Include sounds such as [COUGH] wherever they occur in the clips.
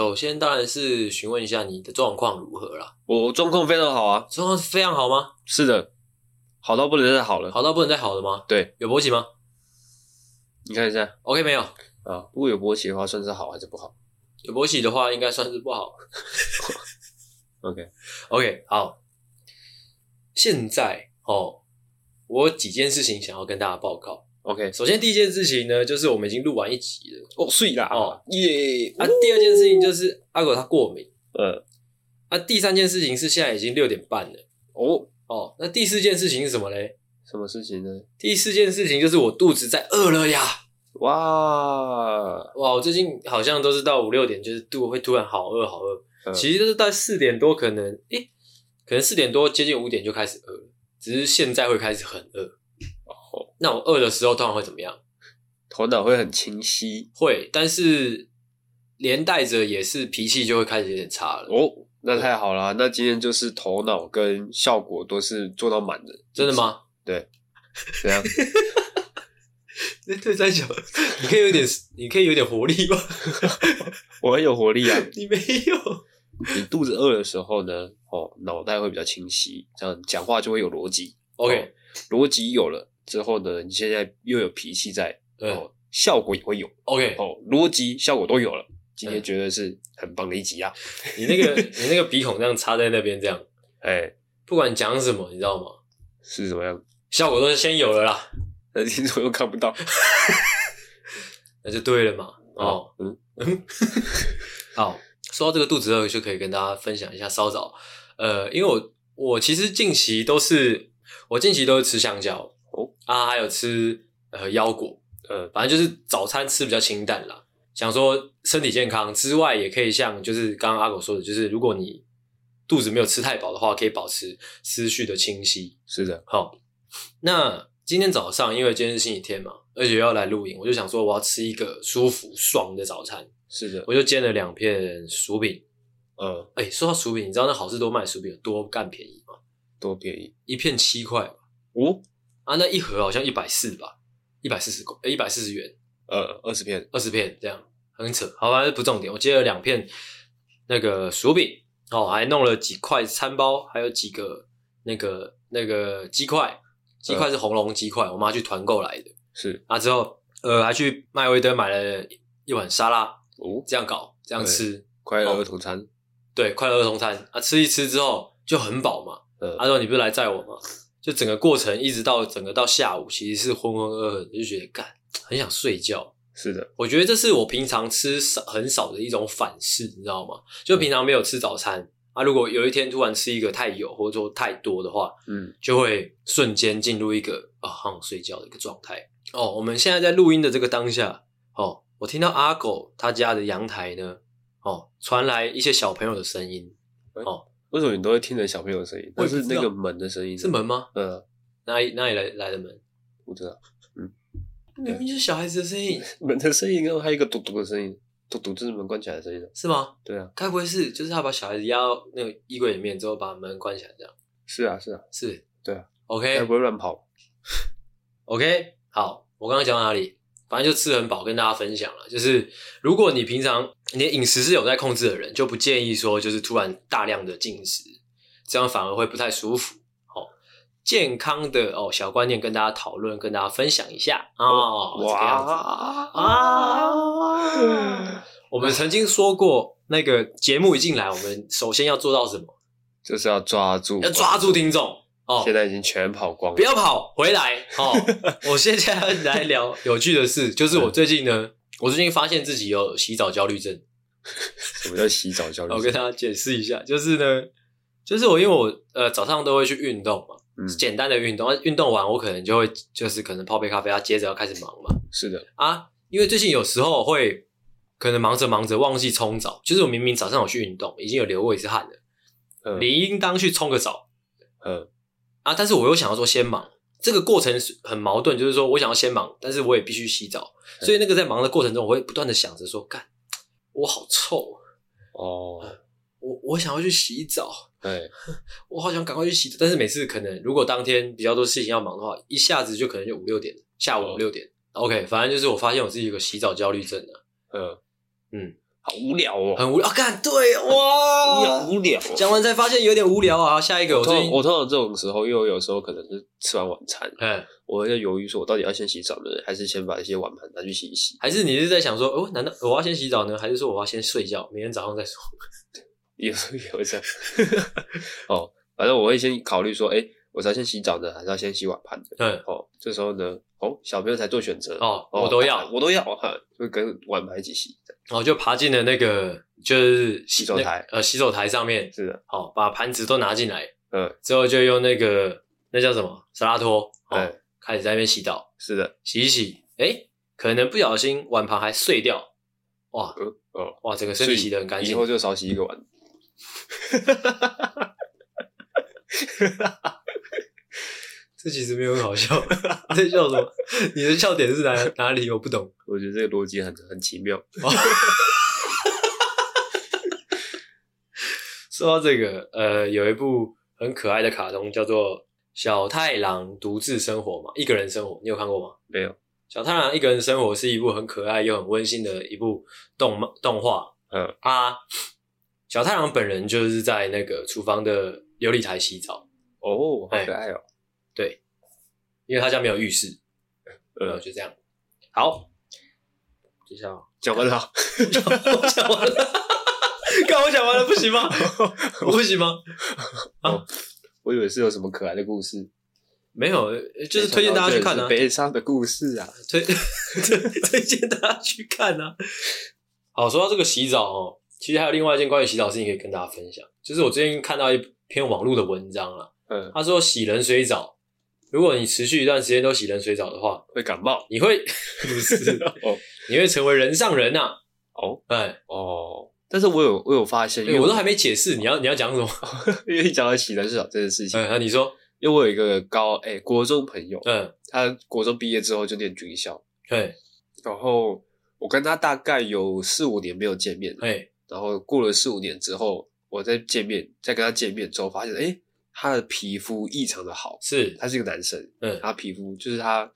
首先当然是询问一下你的状况如何啦。我状况非常好啊，状况非常好吗？是的，好到不能再好了，好到不能再好了吗？对，有勃起吗？你看一下，OK 没有啊？如果有勃起的话，算是好还是不好？有勃起的话，应该算是不好。[LAUGHS] OK [LAUGHS] OK 好，现在哦，我有几件事情想要跟大家报告。OK，首先第一件事情呢，就是我们已经录完一集了。哦，睡啦。哦。耶！啊，第二件事情就是阿狗他过敏，呃，啊，第三件事情是现在已经六点半了。哦。哦，那第四件事情是什么嘞？什么事情呢？第四件事情就是我肚子在饿了呀！哇。哇，我最近好像都是到五六点，就是肚会突然好饿好饿，嗯其实都是到四点多，可能诶，可能四点多接近五点就开始饿了，只是现在会开始很饿。哦，那我饿的时候通常会怎么样？头脑会很清晰会，但是连带着也是脾气就会开始有点差了。哦，那太好了，那今天就是头脑跟效果都是做到满的，真的吗？对，怎样？[LAUGHS] 那对三小，你可以有点，你可以有点活力吗？[LAUGHS] 我很有活力啊！[LAUGHS] 你没有。你肚子饿的时候呢，哦，脑袋会比较清晰，这样讲话就会有逻辑。OK，逻辑有了之后呢，你现在又有脾气在，对哦，效果也会有。OK，哦，逻辑效果都有了，今天绝对是很棒的一集啊！[LAUGHS] 你那个你那个鼻孔这样插在那边，这样，[LAUGHS] 哎，不管讲什么，你知道吗？是什么样？效果都是先有了啦，[LAUGHS] 那听众又看不到，那就对了嘛。哦，嗯嗯，好，说到这个肚子饿，就可以跟大家分享一下稍早。呃，因为我我其实近期都是我近期都是吃香蕉哦啊，还有吃呃腰果，呃，反正就是早餐吃比较清淡啦。想说身体健康之外，也可以像就是刚刚阿狗说的，就是如果你肚子没有吃太饱的话，可以保持思绪的清晰。是的，好，那今天早上因为今天是星期天嘛，而且要来录影，我就想说我要吃一个舒服爽的早餐，是的，我就煎了两片薯饼。呃，哎、说到薯饼，你知道那好事多卖薯饼有多干便宜吗？多便宜一片七块吧哦，啊，那一盒好像一百四吧，一百四十公，一百四十元，呃，二十片，二十片这样，很扯。好，吧不重点，我接了两片那个薯饼，哦，还弄了几块餐包，还有几个那个那个鸡块，鸡块是红龙鸡块，我妈去团购来的。是啊，之后呃还去麦威登买了一碗沙拉，哦，这样搞，这样吃，快乐儿童餐，对，快乐儿童餐啊，吃一吃之后就很饱嘛。呃，阿、啊、说你不是来载我吗？就整个过程一直到整个到下午，其实是浑浑噩噩的，就觉得干很想睡觉。是的，我觉得这是我平常吃少很少的一种反噬，你知道吗？就平常没有吃早餐啊，如果有一天突然吃一个太油或者说太多的话，嗯，就会瞬间进入一个啊好想睡觉的一个状态。哦，我们现在在录音的这个当下，哦，我听到阿狗他家的阳台呢，哦，传来一些小朋友的声音。哦，为什么你都会听着小朋友的声音？我也不知那是那个门的声音，是门吗？嗯，哪里哪里来来的门？不知道，明明就是小孩子的声音，[LAUGHS] 门的声音，然后还有一个嘟嘟的声音，嘟嘟就是门关起来的声音。是吗？对啊，该不会是就是他把小孩子压到那个衣柜里面之后，把门关起来这样？是啊，是啊，是，对啊，OK，该不会乱跑。[LAUGHS] OK，好，我刚刚讲到哪里？反正就吃很饱，跟大家分享了。就是如果你平常你的饮食是有在控制的人，就不建议说就是突然大量的进食，这样反而会不太舒服。哦，健康的哦小观念跟大家讨论，跟大家分享一下哦。哇啊！我们曾经说过，那个节目一进来，我们首先要做到什么？就是要抓住，要抓住听众。哦，现在已经全跑光了，不要跑，回来。哦！[LAUGHS] 我现在要来聊有趣的事，就是我最近呢，我最近发现自己有洗澡焦虑症。什么叫洗澡焦虑症？我跟大家解释一下，就是呢，就是我因为我呃早上都会去运动嘛，嗯，简单的运动，运动完我可能就会就是可能泡杯咖啡，啊，接着要开始忙嘛。是的。啊，因为最近有时候会可能忙着忙着忘记冲澡，就是我明明早上有去运动，已经有流过一次汗了，嗯。理应当去冲个澡，嗯。啊！但是我又想要说先忙，这个过程很矛盾，就是说我想要先忙，但是我也必须洗澡，所以那个在忙的过程中，我会不断的想着说：干，我好臭哦，我我想要去洗澡，对，[LAUGHS] 我好想赶快去洗澡，但是每次可能如果当天比较多事情要忙的话，一下子就可能就五六点，下午五六点。OK，反正就是我发现我自己有个洗澡焦虑症了。嗯嗯，好无聊哦，很无聊。干、啊、对哇，无聊。讲完才发现有点无聊啊。下一个，我通我通常这种时候，因为我有时候可能是吃完晚餐，嗯，我在犹豫说，我到底要先洗澡呢，还是先把一些碗盘拿去洗一洗？还是你是在想说，哦，难道我要先洗澡呢，还是说我要先睡觉，明天早上再说？[LAUGHS] 有时候也会这样。[LAUGHS] 哦，反正我会先考虑说，哎、欸。我是要先洗澡呢，还是要先洗碗盘的？嗯，哦，这时候呢，哦，小朋友才做选择哦，我都要，我都要哈，就跟碗盘一起洗。然后就爬进了那个就是洗手台，呃，洗手台上面是的，好，把盘子都拿进来，嗯，之后就用那个那叫什么沙拉托，嗯，开始在那边洗澡，是的，洗一洗，哎，可能不小心碗盘还碎掉，哇，嗯，哦，哇，整个身体洗的很干净，以后就少洗一个碗。[LAUGHS] 这其实没有很好笑，你在笑什么？你的笑点是哪哪里？我不懂。我觉得这个逻辑很很奇妙。[LAUGHS] 说到这个，呃，有一部很可爱的卡通叫做《小太郎独自生活》嘛，一个人生活，你有看过吗？没有。小太郎一个人生活是一部很可爱又很温馨的一部动漫动画。嗯啊，小太郎本人就是在那个厨房的琉璃台洗澡。哦，好可爱哦。对，因为他家没有浴室，呃，就这样。好，接下来讲完了，我讲完了，看我讲完了，不行吗？[LAUGHS] 不行吗？啊，我以为是有什么可爱的故事，没有，就是推荐大家去看啊，悲伤的故事啊，推 [LAUGHS] 推推荐大家去看啊。好，说到这个洗澡哦，其实还有另外一件关于洗澡的事情可以跟大家分享，就是我最近看到一篇网络的文章啊，嗯，他说洗冷水澡。如果你持续一段时间都洗冷水澡的话，会感冒。你会 [LAUGHS] 不是哦？你会成为人上人呐、啊？哦，哎哦。但是我有我有发现，因为我，我都还没解释，你要你要讲什么？[LAUGHS] 因为你讲到洗冷水澡这件事情。嗯，那你说，因为我有一个高哎、欸、国中朋友，嗯，他国中毕业之后就念军校，对。然后我跟他大概有四五年没有见面，哎。然后过了四五年之后，我再见面，再跟他见面之后，发现哎。欸他的皮肤异常的好，是，他是一个男生，嗯，他皮肤就是他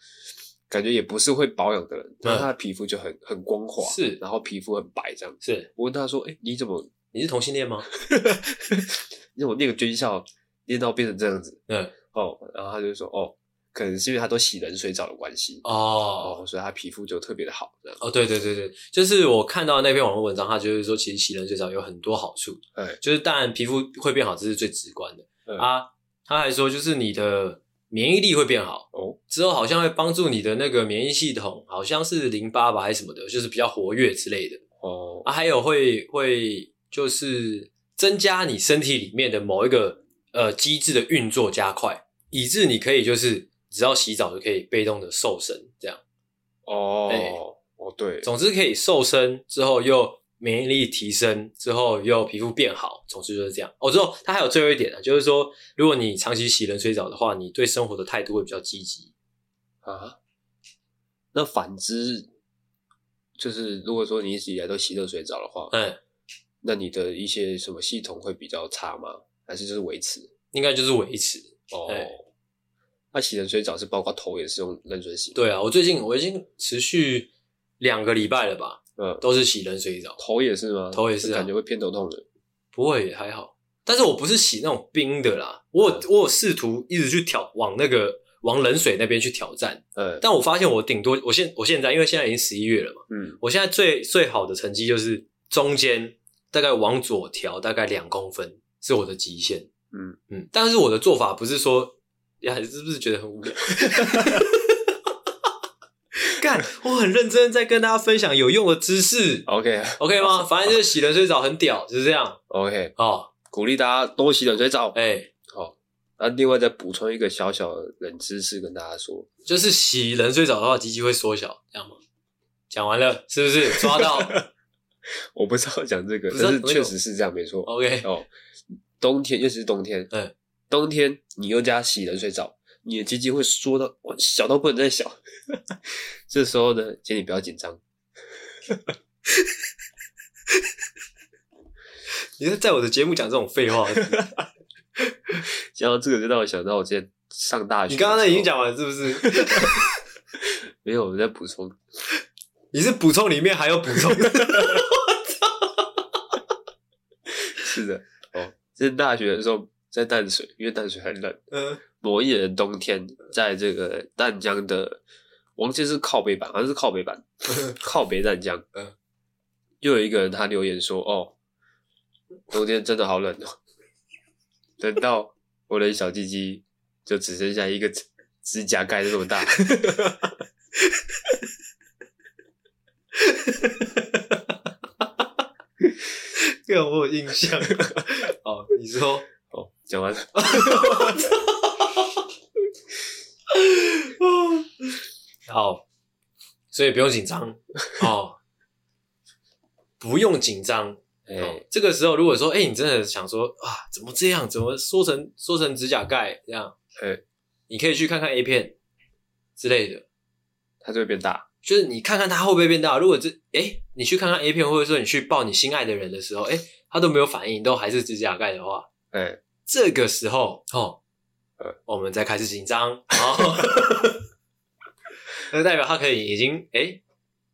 感觉也不是会保养的人，但他的皮肤就很很光滑，是，然后皮肤很白这样，是。我问他说：“哎、欸，你怎么你是同性恋吗？[LAUGHS] 你怎么念个军校念到变成这样子？”嗯，哦，然后他就说：“哦，可能是因为他都洗冷水澡的关系，哦，哦，所以他皮肤就特别的好。”哦，对对对对，就是我看到那篇网络文章，他就是说，其实洗冷水澡有很多好处，哎，就是当然皮肤会变好，这是最直观的。嗯、啊，他还说就是你的免疫力会变好哦，之后好像会帮助你的那个免疫系统，好像是淋巴吧还是什么的，就是比较活跃之类的哦。啊，还有会会就是增加你身体里面的某一个呃机制的运作加快，以致你可以就是只要洗澡就可以被动的瘦身这样。哦，欸、哦对，总之可以瘦身之后又。免疫力提升之后，又皮肤变好，总之就是这样。哦，之后它还有最后一点啊，就是说，如果你长期洗冷水澡的话，你对生活的态度会比较积极啊。那反之，就是如果说你一直以来都洗热水澡的话，嗯，那你的一些什么系统会比较差吗？还是就是维持？应该就是维持哦。那洗冷水澡是包括头也是用冷水洗？对啊，我最近我已经持续两个礼拜了吧。嗯，都是洗冷水澡，头也是吗？头也是、啊，感觉会偏头痛的。不会，还好。但是我不是洗那种冰的啦，我我有试图一直去挑往那个往冷水那边去挑战。嗯，但我发现我顶多我现我现在因为现在已经十一月了嘛，嗯，我现在最最好的成绩就是中间大概往左调大概两公分是我的极限。嗯嗯，但是我的做法不是说呀，是不是觉得很无聊？[LAUGHS] 干，我很认真在跟大家分享有用的知识。OK OK 吗？反正就是洗冷水澡很屌，就是这样。OK，哦，鼓励大家多洗冷水澡。哎、欸，好。那另外再补充一个小小的冷知识跟大家说，就是洗冷水澡的话，鸡鸡会缩小，这样吗？讲完了，是不是抓到？[LAUGHS] 我不知道讲这个，但是确实是这样，没错。OK，哦，冬天尤其是冬天，嗯，冬天你又加洗冷水澡。你的鸡鸡会缩到小到不能再小，[LAUGHS] 这时候呢，请你不要紧张。你是在我的节目讲这种废话？[LAUGHS] 讲到这个，就让我想到我之前上大学。你刚刚那已经讲完了，是不是？[LAUGHS] 没有，我在补充。你是补充里面还有补充？是的，哦，这是大学的时候在淡水，因为淡水很冷。嗯，某一年冬天，在这个淡江的，我忘记是靠北版，好像是靠北版，靠北淡江。嗯，又有一个人他留言说：“哦，冬天真的好冷哦。[LAUGHS] ”等到我的小鸡鸡就只剩下一个指指甲盖这么大。[LAUGHS] 这个我有印象。[LAUGHS] 哦，你说哦，讲完了。[LAUGHS] [LAUGHS] 好，所以不用紧张 [LAUGHS] 哦，不用紧张。哎、欸，这个时候如果说，哎、欸，你真的想说啊，怎么这样？怎么缩成缩成指甲盖这样？哎、欸，你可以去看看 A 片之类的，它就会变大。就是你看看它会不会变大？如果这，哎、欸，你去看看 A 片，或者说你去抱你心爱的人的时候，哎、欸，他都没有反应，都还是指甲盖的话，哎、欸，这个时候哦，呃，我们再开始紧张，哦，[LAUGHS] 那代表他可以已经，哎、欸，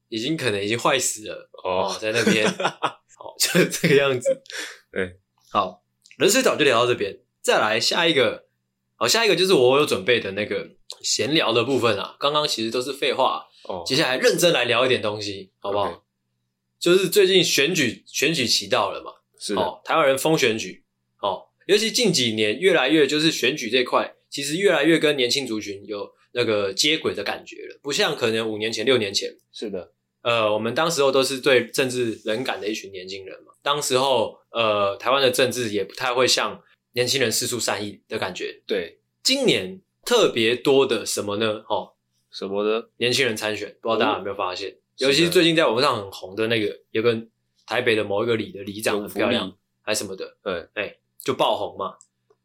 已经可能已经坏死了哦，哦，在那边。好，[LAUGHS] 就是这个样子。对，好，冷水澡就聊到这边，再来下一个。好，下一个就是我有准备的那个闲聊的部分啊。刚刚其实都是废话，哦，接下来认真来聊一点东西，好不好？Okay. 就是最近选举选举期到了嘛，是，哦，台湾人疯选举，哦，尤其近几年越来越就是选举这块，其实越来越跟年轻族群有那个接轨的感觉了，不像可能五年前、六年前，是的。呃，我们当时候都是对政治冷感的一群年轻人嘛。当时候，呃，台湾的政治也不太会像年轻人释出善意的感觉。对，今年特别多的什么呢？哦，什么呢？年轻人参选，不知道大家有没有发现？哦、尤其是最近在网上很红的那个，有个台北的某一个里的里长很漂亮，还什么的，对，哎、欸，就爆红嘛。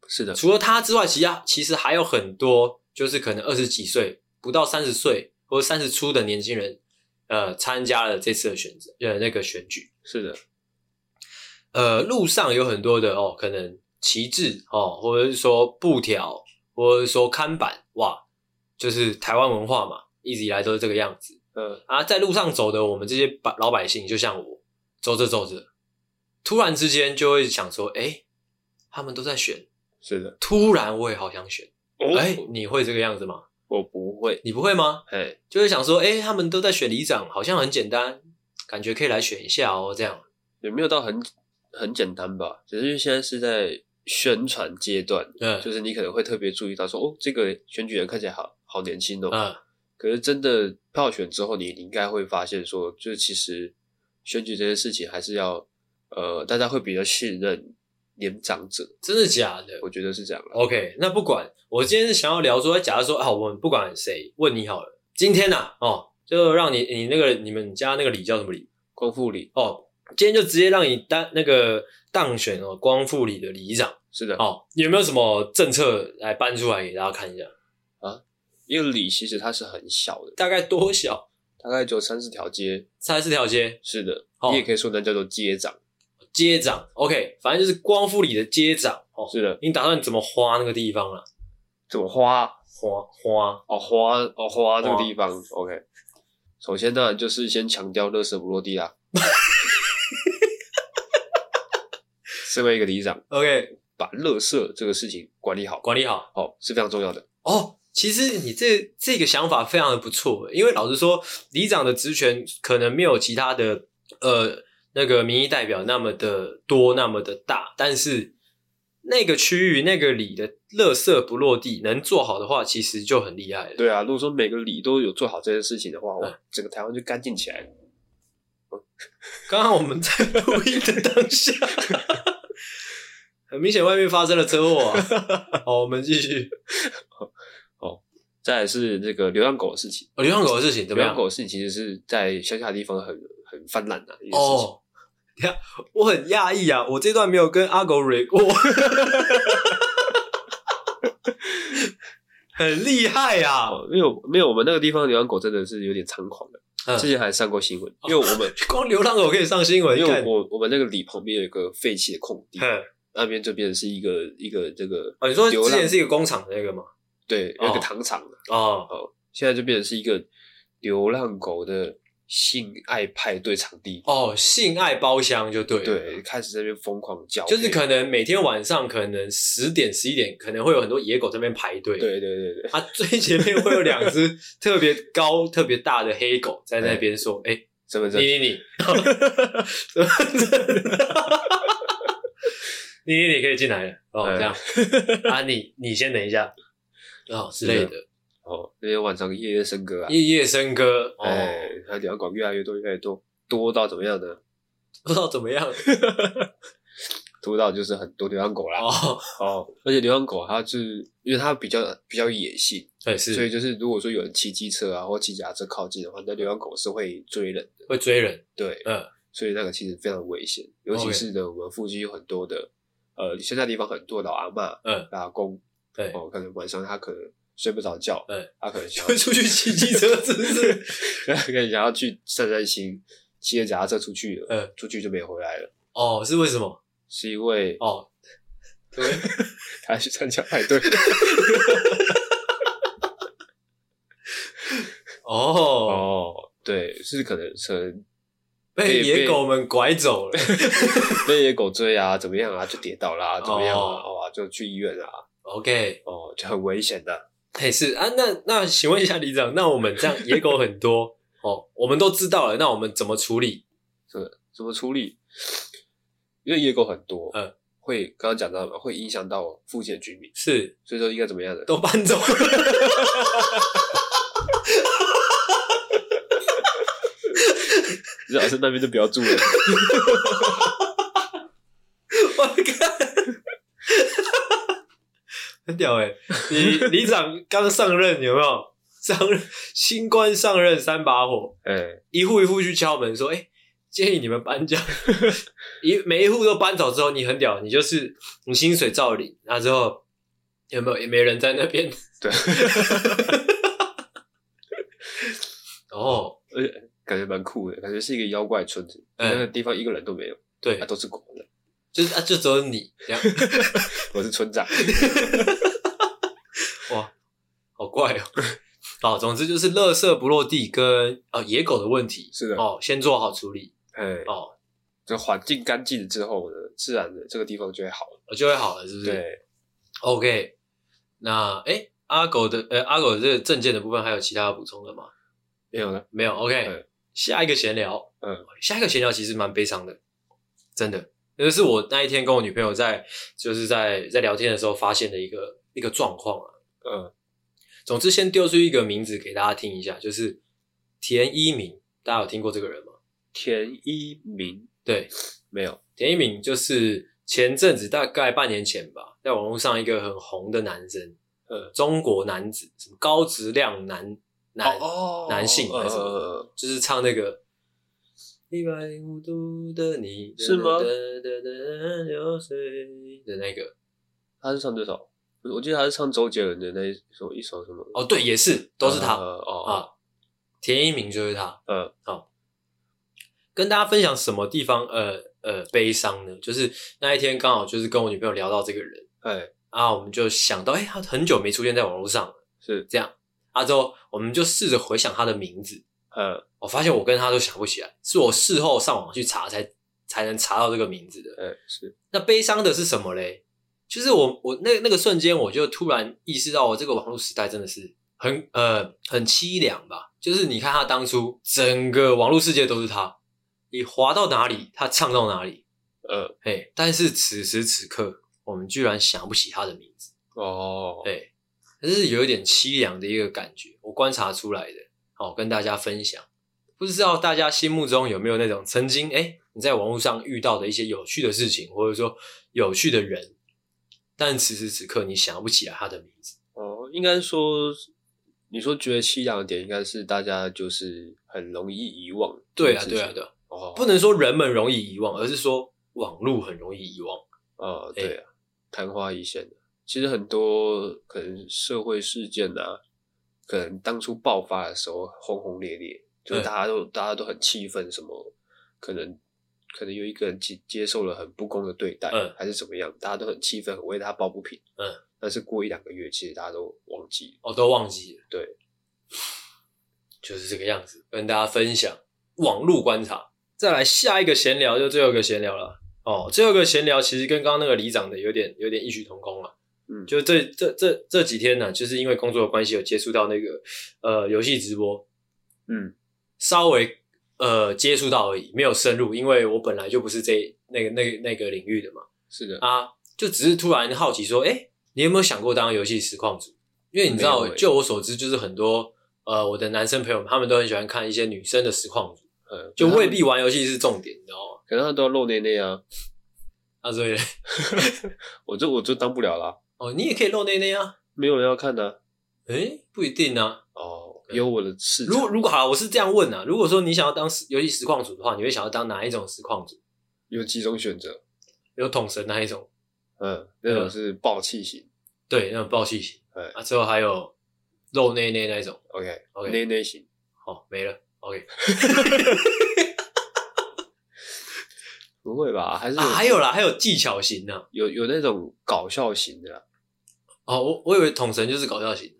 是的，除了他之外，其他其实还有很多，就是可能二十几岁、不到三十岁或者三十出的年轻人。呃，参加了这次的选择，呃，那个选举是的。呃，路上有很多的哦，可能旗帜哦，或者是说布条，或者是说看板，哇，就是台湾文化嘛，一直以来都是这个样子。嗯啊，在路上走的我们这些百老百姓，就像我，走着走着，突然之间就会想说，哎，他们都在选，是的。突然我也好想选，哎，你会这个样子吗？我不会，你不会吗？哎，就会想说，哎，他们都在选里长，好像很简单，感觉可以来选一下哦，这样也没有到很很简单吧？只是现在是在宣传阶段，嗯，就是你可能会特别注意到说，哦，这个选举人看起来好好年轻哦，嗯，可是真的票选之后，你你应该会发现说，就是其实选举这件事情还是要，呃，大家会比较信任。年长者，真的假的？我觉得是这样。OK，那不管，我今天是想要聊说，假如说啊，我们不管谁问你好了，今天呐、啊，哦，就让你你那个你们家那个李叫什么李？光复里。哦，今天就直接让你当那个当选哦，光复里的里长。是的。哦，有没有什么政策来搬出来给大家看一下啊？因为里其实它是很小的，大概多小？大概就三四条街。三四条街。是的。哦、你也可以说那叫做街长。街长，OK，反正就是光复里的接长哦。是的，你打算怎么花那个地方啊？怎么花？花花哦，花哦，花那个地方，OK。首先当然就是先强调垃圾不落地啦。[LAUGHS] 身为一个里长，OK，把垃圾这个事情管理好，管理好，哦，是非常重要的。哦，其实你这这个想法非常的不错，因为老实说，里长的职权可能没有其他的呃。那个民意代表那么的多，那么的大，但是那个区域那个里的垃圾不落地，能做好的话，其实就很厉害了。对啊，如果说每个里都有做好这件事情的话，整个台湾就干净起来了。[LAUGHS] 刚刚我们在录音的当下，[LAUGHS] 很明显外面发生了车祸啊。好，我们继续。[LAUGHS] 哦，再来是这个流浪狗的事情。哦，流浪狗的事情怎么样？流浪狗的事情其实是在乡下的地方很很泛滥的一件事情。哦我很讶异啊！我这段没有跟阿狗瑞过，[LAUGHS] 很厉害啊！没有没有，我们那个地方流浪狗真的是有点猖狂的，嗯、之前还上过新闻。因为我们 [LAUGHS] 光流浪狗可以上新闻，因为我我们那个里旁边有一个废弃的空地，嗯、那边这边是一个一个这个哦，你说之前是一个工厂的那个吗？对，有一个糖厂的哦，哦，现在就变成是一个流浪狗的性爱派对场地。哦，性爱包厢就对了，对，开始在那边疯狂叫，就是可能每天晚上可能十点十一点，可能会有很多野狗在那边排队，对对对对，啊，[LAUGHS] 最前面会有两只特别高、[LAUGHS] 特别大的黑狗在那边说：“哎、欸，身份证，你你你，身份证，你你你可以进来了哦，这样啊，你你先等一下哦之类的。”哦，那天晚上夜夜笙歌啊，夜夜笙歌，哎，他流浪狗越来越多，越来越多，多到怎么样呢？不知道怎么样，[LAUGHS] 多到就是很多流浪狗啦。哦。哦，而且流浪狗它是因为它比较比较野性，对，是，所以就是如果说有人骑机车啊或骑脚踏车靠近的话，那流浪狗是会追人的，会追人，对，嗯，所以那个其实非常危险，尤其是呢，我们附近有很多的呃，现在地方很多老阿嬷，嗯，打工，对，哦，可能晚上他可能。睡不着觉，嗯，他可能就会出去骑机车，是不是？可能想要去散散心，骑着脚踏车出去了，嗯，出去就没回来了。哦，是为什么？是因为哦，对，[LAUGHS] 他去参加派对。[LAUGHS] 哦哦，对，是可能是被野狗们拐走了，[LAUGHS] 被野狗追啊，怎么样啊？就跌倒啦，怎么样啊？哇，就去医院啊。OK，哦，就很危险的。嘿，是啊，那那请问一下李长，那我们这样野狗很多哦，我们都知道了，那我们怎么处理？这个怎么处理？因为野狗很多，嗯，会刚刚讲到嘛，会影响到附近的居民，是，所以说应该怎么样的？都搬走。[LAUGHS] 李老师那边就不要住了。我靠！很屌哎、欸！你里长刚上任有没有？上任新官上任三把火，哎、欸，一户一户去敲门说：“哎、欸，建议你们搬家。[LAUGHS] ”一每一户都搬走之后，你很屌，你就是你薪水照领。那之后有没有也没人在那边？对。[LAUGHS] 哦，而且感觉蛮酷的，感觉是一个妖怪村子，欸、那个地方一个人都没有，对，啊，都是狗的。就是啊，就只有你这样，[LAUGHS] 我是村长。哇，好怪哦！好，总之就是垃圾不落地跟呃野狗的问题，是的哦，先做好处理。哎哦，这环境干净之后呢，自然的这个地方就会好了，就会好了，是不是？对。OK，那哎，阿狗的呃阿狗的这个证件的部分还有其他要补充的吗？没有了，没有。OK，嗯下一个闲聊，嗯，下一个闲聊其实蛮悲伤的，真的。就是我那一天跟我女朋友在，就是在在聊天的时候发现的一个一个状况啊。嗯，总之先丢出一个名字给大家听一下，就是田一鸣，大家有听过这个人吗？田一鸣，对，没有。田一鸣就是前阵子大概半年前吧，在网络上一个很红的男生，呃，中国男子，什么高质量男男、哦、男性还是什么，呃、就是唱那个。一百零五度的你是吗？流水的那个，他是唱这首，我记得他是唱周杰伦的那一首一首什么？哦，对，也是，都是他。哦、呃、啊，田一鸣就是他。嗯，好，跟大家分享什么地方呃呃悲伤呢？就是那一天刚好就是跟我女朋友聊到这个人，哎，啊，我们就想到，哎，他很久没出现在网络上了，是这样。啊，之后我们就试着回想他的名字。呃，我发现我跟他都想不起来，是我事后上网去查才才能查到这个名字的。嗯，是。那悲伤的是什么嘞？就是我我那那个瞬间，我就突然意识到，我这个网络时代真的是很呃很凄凉吧。就是你看他当初整个网络世界都是他，你滑到哪里，他唱到哪里。呃，嘿，但是此时此刻，我们居然想不起他的名字。哦，对，这是有一点凄凉的一个感觉，我观察出来的。好，跟大家分享，不知道大家心目中有没有那种曾经诶你在网络上遇到的一些有趣的事情，或者说有趣的人，但此时此刻你想不起来他的名字。哦，应该说，你说觉得凄凉的点，应该是大家就是很容易遗忘。对啊，对啊，对啊。哦，不能说人们容易遗忘，而是说网络很容易遗忘。哦，对啊，昙花一现的。其实很多可能社会事件啊。可能当初爆发的时候轰轰烈烈，就是大家都大家都很气愤，什么可能可能有一个人接接受了很不公的对待，嗯，还是怎么样，大家都很气愤，很为他抱不平，嗯，但是过一两个月，其实大家都忘记了，哦，都忘记了，对，[SIGHS] 就是这个样子，跟大家分享。网络观察。再来下一个闲聊，就最后一个闲聊了。哦，最后一个闲聊其实跟刚刚那个里长的有点有点异曲同工了。嗯，就这这这这几天呢，就是因为工作的关系，有接触到那个呃游戏直播，嗯，稍微呃接触到而已，没有深入，因为我本来就不是这那个那个那个领域的嘛。是的啊，就只是突然好奇说，哎，你有没有想过当游戏实况主？因为你知道，就我所知，就是很多呃我的男生朋友们，他们都很喜欢看一些女生的实况主，嗯，就未必玩游戏是重点，你知道吗？可能他都要露内内啊，啊，所以 [LAUGHS] 我就我就当不了啦。哦，你也可以露内内啊，没有人要看的、啊。诶不一定啊。哦，有我的事。如果如果好，我是这样问啊。如果说你想要当游戏实况组的话，你会想要当哪一种实况组？有几种选择？有桶神那一种？嗯，那种是爆气型。对，那种爆气型。对啊，之后还有肉内内那一种。OK，OK，内内型。好，没了。OK。[LAUGHS] 不会吧？还是、啊、还有啦，还有技巧型的、啊，有有那种搞笑型的、啊。哦，我我以为桶神就是搞笑型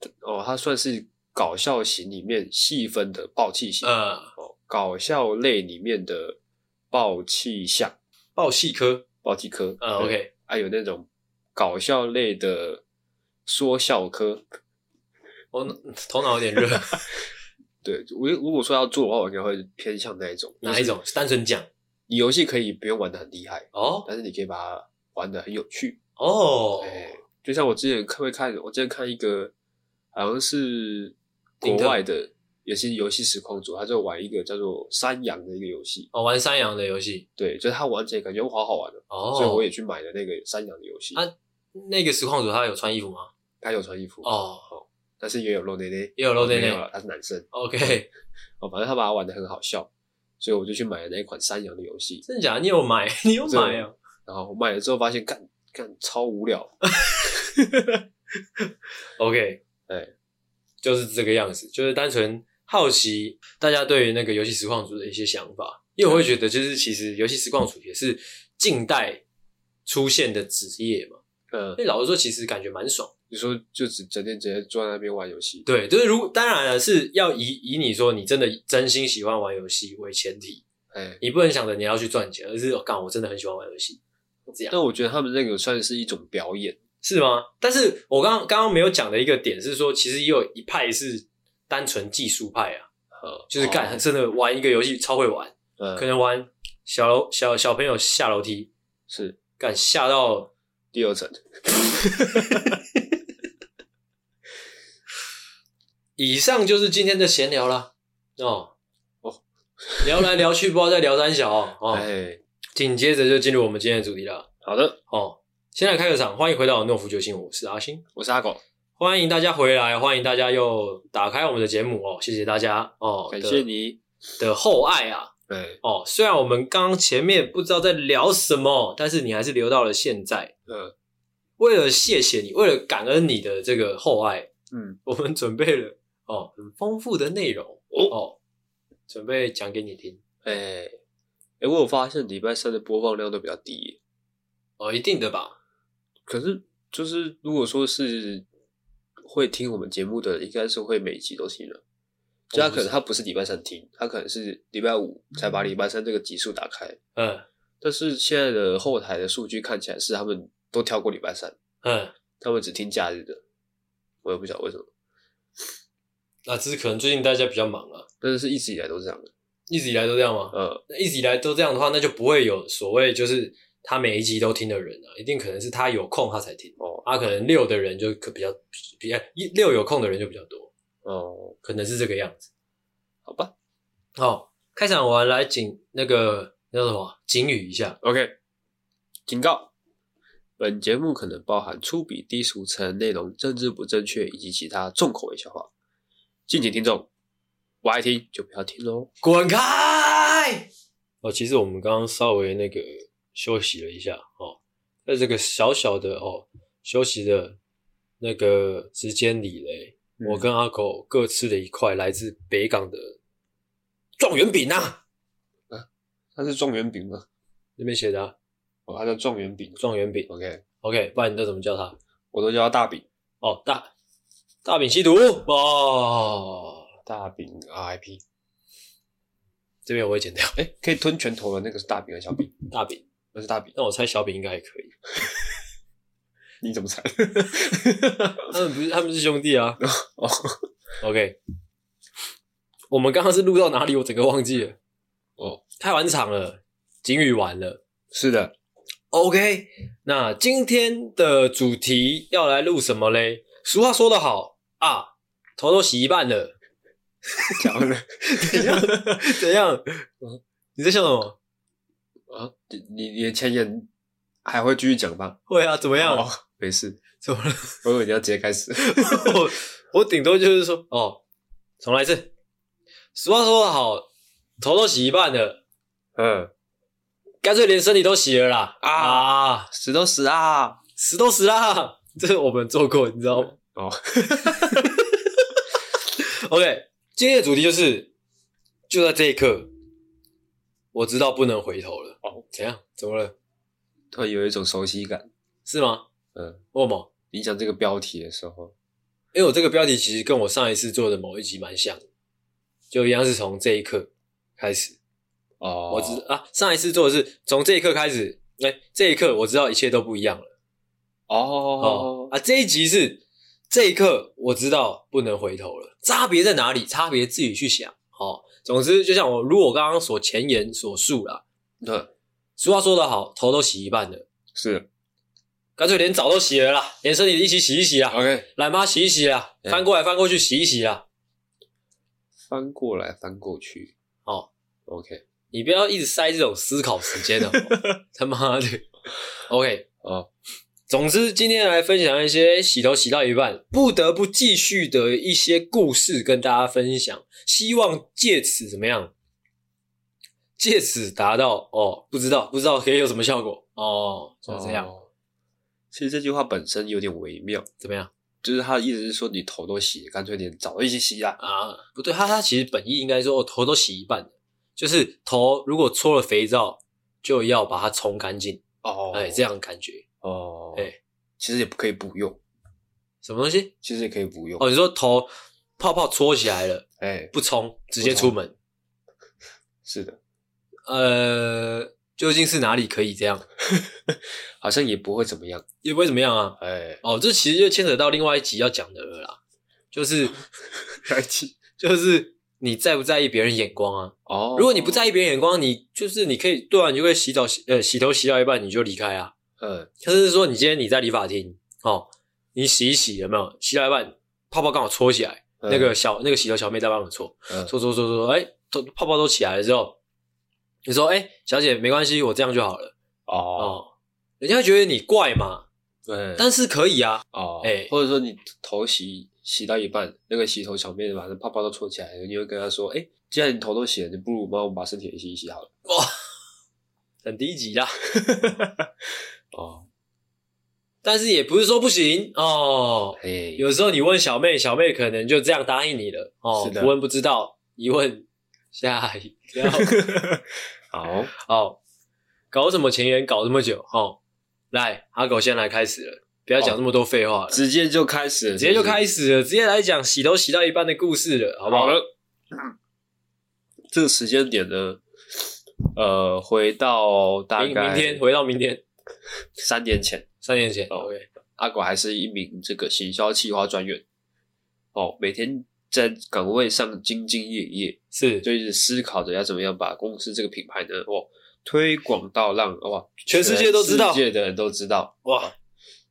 的。哦，他算是搞笑型里面细分的爆气型。呃，哦，搞笑类里面的爆气象、爆气科、爆气科。呃，OK，还有那种搞笑类的说笑科。我头脑有点热。[LAUGHS] 对，我如果说要做的话，我应该会偏向那一种。哪一种？单纯讲。你游戏可以不用玩的很厉害哦，但是你可以把它玩的很有趣哦。哎，就像我之前看会看，我之前看一个好像是国外的，也是游戏实况主，他就玩一个叫做山羊的一个游戏。哦，玩山羊的游戏，对，就是他玩起来感觉好好玩的哦，所以我也去买了那个山羊的游戏。啊，那个实况主他有穿衣服吗？他有穿衣服哦，但是也有露内内，也有露内内，他是男生。OK，[LAUGHS] 哦，反正他把它玩的很好笑。所以我就去买了那一款山羊的游戏。真的假的？你有买？[LAUGHS] 你有买啊？然后我买了之后发现，干干超无聊。[LAUGHS] OK，哎，就是这个样子，就是单纯好奇大家对于那个游戏实况组的一些想法。因为我会觉得，就是其实游戏实况组也是近代出现的职业嘛。嗯，那老实说，其实感觉蛮爽。你说就只整天直接坐在那边玩游戏？对，就是如当然了，是要以以你说你真的真心喜欢玩游戏为前提。哎，你不能想着你要去赚钱，而是干、哦、我真的很喜欢玩游戏这样。但我觉得他们那个算是一种表演，是吗？但是我刚刚刚刚没有讲的一个点是说，其实也有一派是单纯技术派啊，呃，就是干真的玩一个游戏超会玩，嗯，可能玩小楼小小朋友下楼梯是。干下到第二层。[LAUGHS] 以上就是今天的闲聊了哦哦，聊来聊去不知道在聊三小哦，哦哎，紧接着就进入我们今天的主题了。好的。哦，先来开个场，欢迎回到诺夫救星，我是阿星，我是阿狗，欢迎大家回来，欢迎大家又打开我们的节目哦，谢谢大家哦，感谢你。的厚爱啊，对。哦，虽然我们刚刚前面不知道在聊什么，但是你还是留到了现在，嗯，为了谢谢你，为了感恩你的这个厚爱，嗯，我们准备了。哦，很丰富的内容。哦，哦，准备讲给你听。哎、欸，哎、欸，我有发现礼拜三的播放量都比较低。哦，一定的吧？可是，就是如果说是会听我们节目的，应该是会每集都听了。就他可能他不是礼拜三听，他可能是礼拜五才把礼拜三这个集数打开。嗯。但是现在的后台的数据看起来是他们都跳过礼拜三。嗯。他们只听假日的，我也不晓得为什么。那只是可能最近大家比较忙啊，但是是一直以来都是这样的，一直以来都这样吗？嗯，那一直以来都这样的话，那就不会有所谓就是他每一集都听的人啊，一定可能是他有空他才听哦，他、啊、可能六的人就可比较比较一六有空的人就比较多哦，可能是这个样子，好吧？好，开场完来警那个那叫什么警语一下，OK，警告，本节目可能包含粗鄙低俗、成人内容、政治不正确以及其他重口味笑话。敬请听众，不爱听就不要听喽，滚开！哦，其实我们刚刚稍微那个休息了一下哦，在这个小小的哦休息的那个时间里嘞，嗯、我跟阿狗各吃了一块来自北港的状元饼啊！啊，它是状元饼吗？那边写的啊，哦，它叫状元饼，状元饼。OK OK，不然你都怎么叫它？我都叫它大饼。哦，大。大饼吸毒哦，大饼 RIP。这边我会剪掉。哎、欸，可以吞拳头的那个是大饼还是小饼？大饼，那是大饼。那我猜小饼应该还可以。[LAUGHS] 你怎么猜？[LAUGHS] 他们不是，他们是兄弟啊。[LAUGHS] 哦，OK。我们刚刚是录到哪里？我整个忘记了。哦，太晚场了，警语完了。是的。OK，那今天的主题要来录什么嘞？俗话说得好啊，头都洗一半了。讲了，怎样？怎样？你在笑什么？啊，你你的前言还会继续讲吧？会啊，怎么样？哦没事，怎么了？我以为你要直接开始。[LAUGHS] 我我顶多就是说，哦，重来一次。俗话说得好，头都洗一半了，嗯，干脆连身体都洗了啦。啊，啊死都死啦，死都死啦。这是我们做过，你知道吗？哦，[LAUGHS] OK，今天的主题就是，就在这一刻，我知道不能回头了。哦，怎样？怎么了？突然有一种熟悉感，是吗？嗯，为什么？你讲这个标题的时候，因为我这个标题其实跟我上一次做的某一集蛮像的，就一样是从这一刻开始。哦，我知啊，上一次做的是从这一刻开始，哎、欸，这一刻我知道一切都不一样了。哦，哦啊，这一集是这一刻我知道不能回头了，差别在哪里？差别自己去想。哦，总之就像我如果我刚刚所前言所述啦，嗯，俗话说得好，头都洗一半了，是。干脆连澡都洗了啦，连身体一起洗一洗啦。OK，来妈洗一洗啦，翻过来翻过去洗一洗啦。翻过来翻过去。哦，OK，你不要一直塞这种思考时间哦。[LAUGHS] 他妈的，OK，哦。总之，今天来分享一些洗头洗到一半不得不继续的一些故事，跟大家分享。希望借此怎么样？借此达到哦，不知道不知道可以有什么效果哦，就这样。哦其实这句话本身有点微妙，怎么样？就是他的意思是说，你头都洗，干脆连澡一起洗啊！啊，不对，他他其实本意应该说，我头都洗一半，就是头如果搓了肥皂，就要把它冲干净哦，哎，这样感觉哦，哎，其实也不可以不用，什么东西？其实也可以不用哦。你说头泡泡搓起来了，哎，不冲直接出门，是的，呃。究竟是哪里可以这样？[LAUGHS] 好像也不会怎么样，也不会怎么样啊。哎、欸，哦，这其实就牵扯到另外一集要讲的了啦，就是 [LAUGHS] 哪一集？就是你在不在意别人眼光啊？哦，如果你不在意别人眼光，你就是你可以对啊，你就会洗澡洗呃洗头洗到一半你就离开啊。嗯，甚至是说你今天你在理发厅哦，你洗一洗有没有？洗到一半泡泡刚好搓起来，嗯、那个小那个洗头小妹在帮我搓，搓搓搓搓，哎，都泡泡都起来了之后。你说，哎、欸，小姐，没关系，我这样就好了。哦，哦，人家会觉得你怪嘛？对，但是可以啊。哦，哎、欸，或者说你头洗洗到一半，那个洗头小妹把那泡泡都搓起来，你会跟她说，哎、欸，既然你头都洗了，你不如帮我们把身体也洗一洗好了。哇，很低级啦。[LAUGHS] 哦，但是也不是说不行哦。哎，有时候你问小妹，小妹可能就这样答应你了。哦，不问不知道，一问。下一跳，[LAUGHS] 好。好，搞什么前缘，搞这么久，哦，来，阿狗先来开始了，不要讲这么多废话了，直接就开始了，直接就开始了，直接来讲洗头洗到一半的故事了，好不好？好了，这个时间点呢，呃，回到大概明天，回到明天，[LAUGHS] 三年前，三年前，OK，阿狗还是一名这个行销企划专员，哦，每天。在岗位上兢兢业业，是。就是思考着要怎么样把公司这个品牌呢，哦，推广到让哇全世界都知道，世界的人都知道，哇，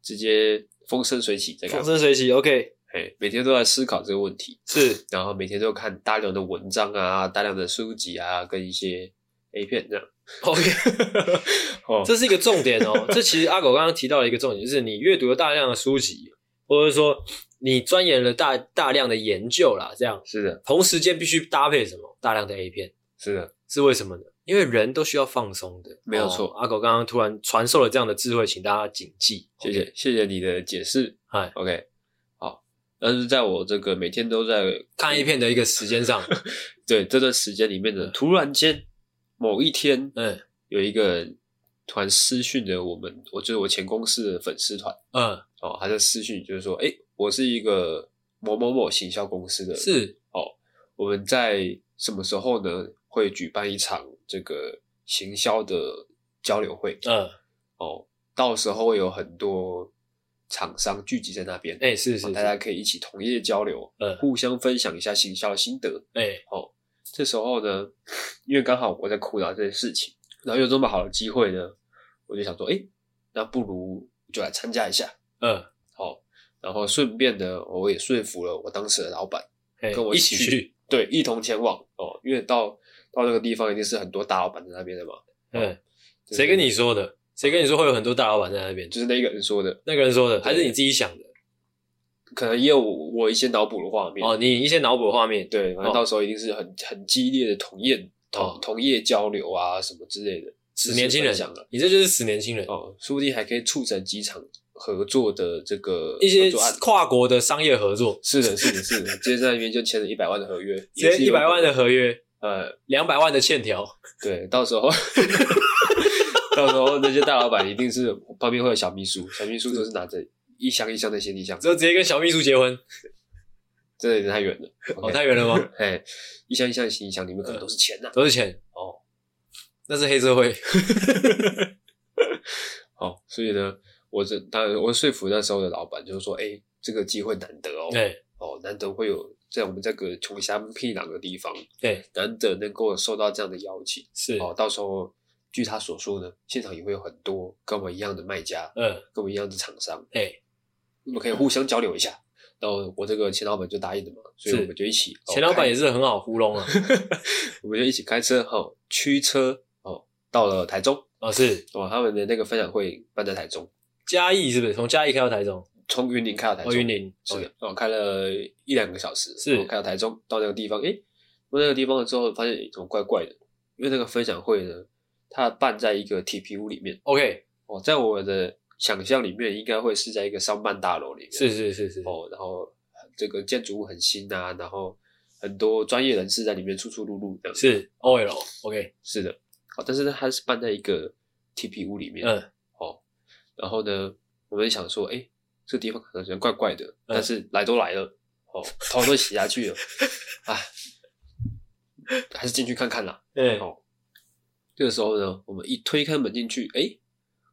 直接风生水起，这个。风生水起，OK，哎，每天都在思考这个问题，是，然后每天都看大量的文章啊，大量的书籍啊，跟一些 A 片这样，OK，[LAUGHS] 哦，这是一个重点哦，这其实阿狗刚刚提到了一个重点，就是你阅读了大量的书籍，或者说。你钻研了大大量的研究啦，这样是的。同时间必须搭配什么？大量的 A 片，是的。是为什么呢？因为人都需要放松的，没有错。哦、阿狗刚刚突然传授了这样的智慧，请大家谨记。谢谢.谢谢你的解释。嗨，OK，好。但是在我这个每天都在看 A 片的一个时间上，[LAUGHS] 对这段时间里面的，突然间某一天，嗯，有一个人突然私讯的我们，我就是我前公司的粉丝团，嗯，哦，他在私讯就是说，哎、欸。我是一个某某某行销公司的，是哦。我们在什么时候呢？会举办一场这个行销的交流会。嗯，哦，到时候会有很多厂商聚集在那边。哎、欸，是是，是，大家可以一起同业交流，嗯，互相分享一下行销的心得。哎、欸，哦，这时候呢，因为刚好我在苦恼这件事情，然后有这么好的机会呢，我就想说，哎、欸，那不如就来参加一下。嗯，好、哦，然后顺便呢，我也说服了我当时的老板。跟我一起去，对，一同前往哦，因为到到那个地方一定是很多大老板在那边的嘛。嗯，谁跟你说的？谁跟你说会有很多大老板在那边？就是那个人说的，那个人说的，还是你自己想的？可能也有我一些脑补的画面。哦，你一些脑补的画面，对，反正到时候一定是很很激烈的同业同同业交流啊什么之类的。死年轻人讲的，你这就是死年轻人哦，说不定还可以促成几场。合作的这个一些跨国的商业合作，是的，是的，是的，直接在那边就签了一百万的合约，直接一百万的合约，呃，两百万的欠条，[LAUGHS] 对，到时候，[LAUGHS] 到时候那些大老板一定是旁边会有小秘书，小秘书都是拿着一箱一箱的行李箱，之后直接跟小秘书结婚，这有点太远了，哦，太远了吗？[LAUGHS] 哎，一箱一箱的行李箱里面可能都是钱呐，都是钱。哦，[LAUGHS] 那是黑社会，[LAUGHS] 好，所以呢。我这当然，我说服那时候的老板，就是说，哎、欸，这个机会难得哦，对，哦，难得会有在我们这个穷乡僻壤的地方，对，难得能够受到这样的邀请，是。哦，到时候据他所说呢，现场也会有很多跟我一样的卖家，嗯，跟我一样的厂商，哎、欸，我们可以互相交流一下。然后我这个钱老板就答应了嘛，所以我们就一起，钱老板也是很好糊弄啊，[LAUGHS] 我们就一起开车哈，驱车哦，到了台中，哦是，哦，他们的那个分享会办在台中。嘉义是不是从嘉义开到台中？从云林开到台中。哦，云林是的，哦，开了一两个小时，是开到台中，到那个地方，诶，到那个地方了之后，发现怎么怪怪的？因为那个分享会呢，它办在一个铁皮屋里面。OK，哦，在我的想象里面，应该会是在一个商办大楼里面。是是是是。哦，然后这个建筑物很新啊，然后很多专业人士在里面出出入入的。是 OL，OK，是的。好，但是呢，它是办在一个 TP 屋里面。嗯。哦然后呢，我们想说，哎，这个地方可能怪怪的，嗯、但是来都来了，哦，头都洗下去了，[LAUGHS] 啊，还是进去看看啦。嗯，哦，这个时候呢，我们一推开门进去，哎，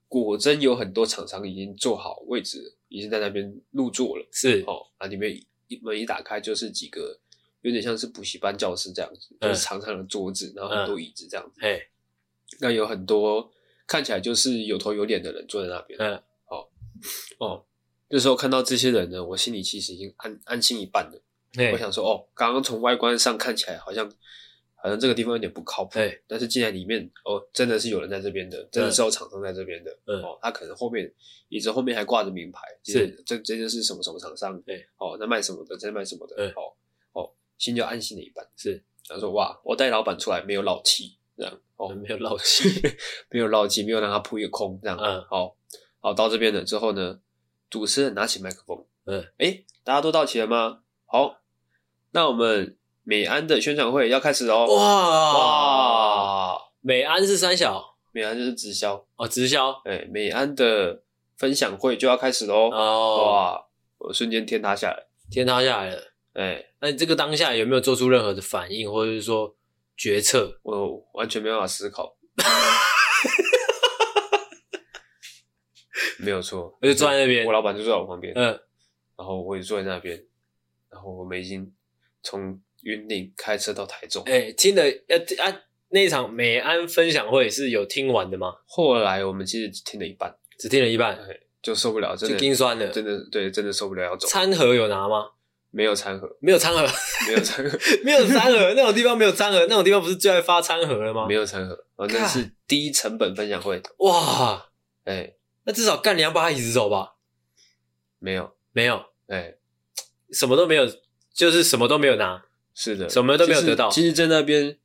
果真有很多厂商已经坐好位置，已经在那边入座了。是，哦，啊，里面一门一打开，就是几个有点像是补习班教室这样子，嗯、就是长长的桌子，然后很多椅子这样子。哎、嗯，那有很多。看起来就是有头有脸的人坐在那边。嗯，好，哦，这时候看到这些人呢，我心里其实已经安安心一半了。我想说，哦，刚刚从外观上看起来好像好像这个地方有点不靠谱。对，但是进来里面，哦，真的是有人在这边的，真的是有厂商在这边的。嗯，哦，他可能后面椅子后面还挂着名牌，是这这就是什么什么厂商。对，哦，在卖什么的，在卖什么的。嗯，哦哦，心就安心了一半。是，他说，哇，我带老板出来没有老气。这样哦，[LAUGHS] 没有漏气，没有漏气，没有让他扑一个空，这样。嗯，好，好，到这边了之后呢，主持人拿起麦克风，嗯，诶，大家都到齐了吗？好，那我们美安的宣传会要开始哦。哇哇，美安是三小，美安就是直销。哦，直销，诶，美安的分享会就要开始喽。哦，哇，我瞬间天塌下来，天塌下来了。诶，那你这个当下有没有做出任何的反应，或者是说？决策，我完全没办法思考，[LAUGHS] 没有错，我就坐在那边，我老板就坐在我旁边，嗯，然后我也坐在那边，然后我们已经从云林开车到台中，哎、欸，听了呃啊，那一场美安分享会是有听完的吗？后来我们其实只听了一半，只听了一半，就受不了，真的就心酸了，真的对，真的受不了要走。餐盒有拿吗？没有餐盒，没有餐盒，[LAUGHS] 没有餐盒，[LAUGHS] 没有餐盒，那种地方没有餐盒，那种地方不是最爱发餐盒了吗？没有餐盒，哦，那是低成本分享会。哇，哎、欸，那至少干两把椅子走吧？没有，没有，哎、欸，什么都没有，就是什么都没有拿。是的，什么都没有得到。其实，在那边，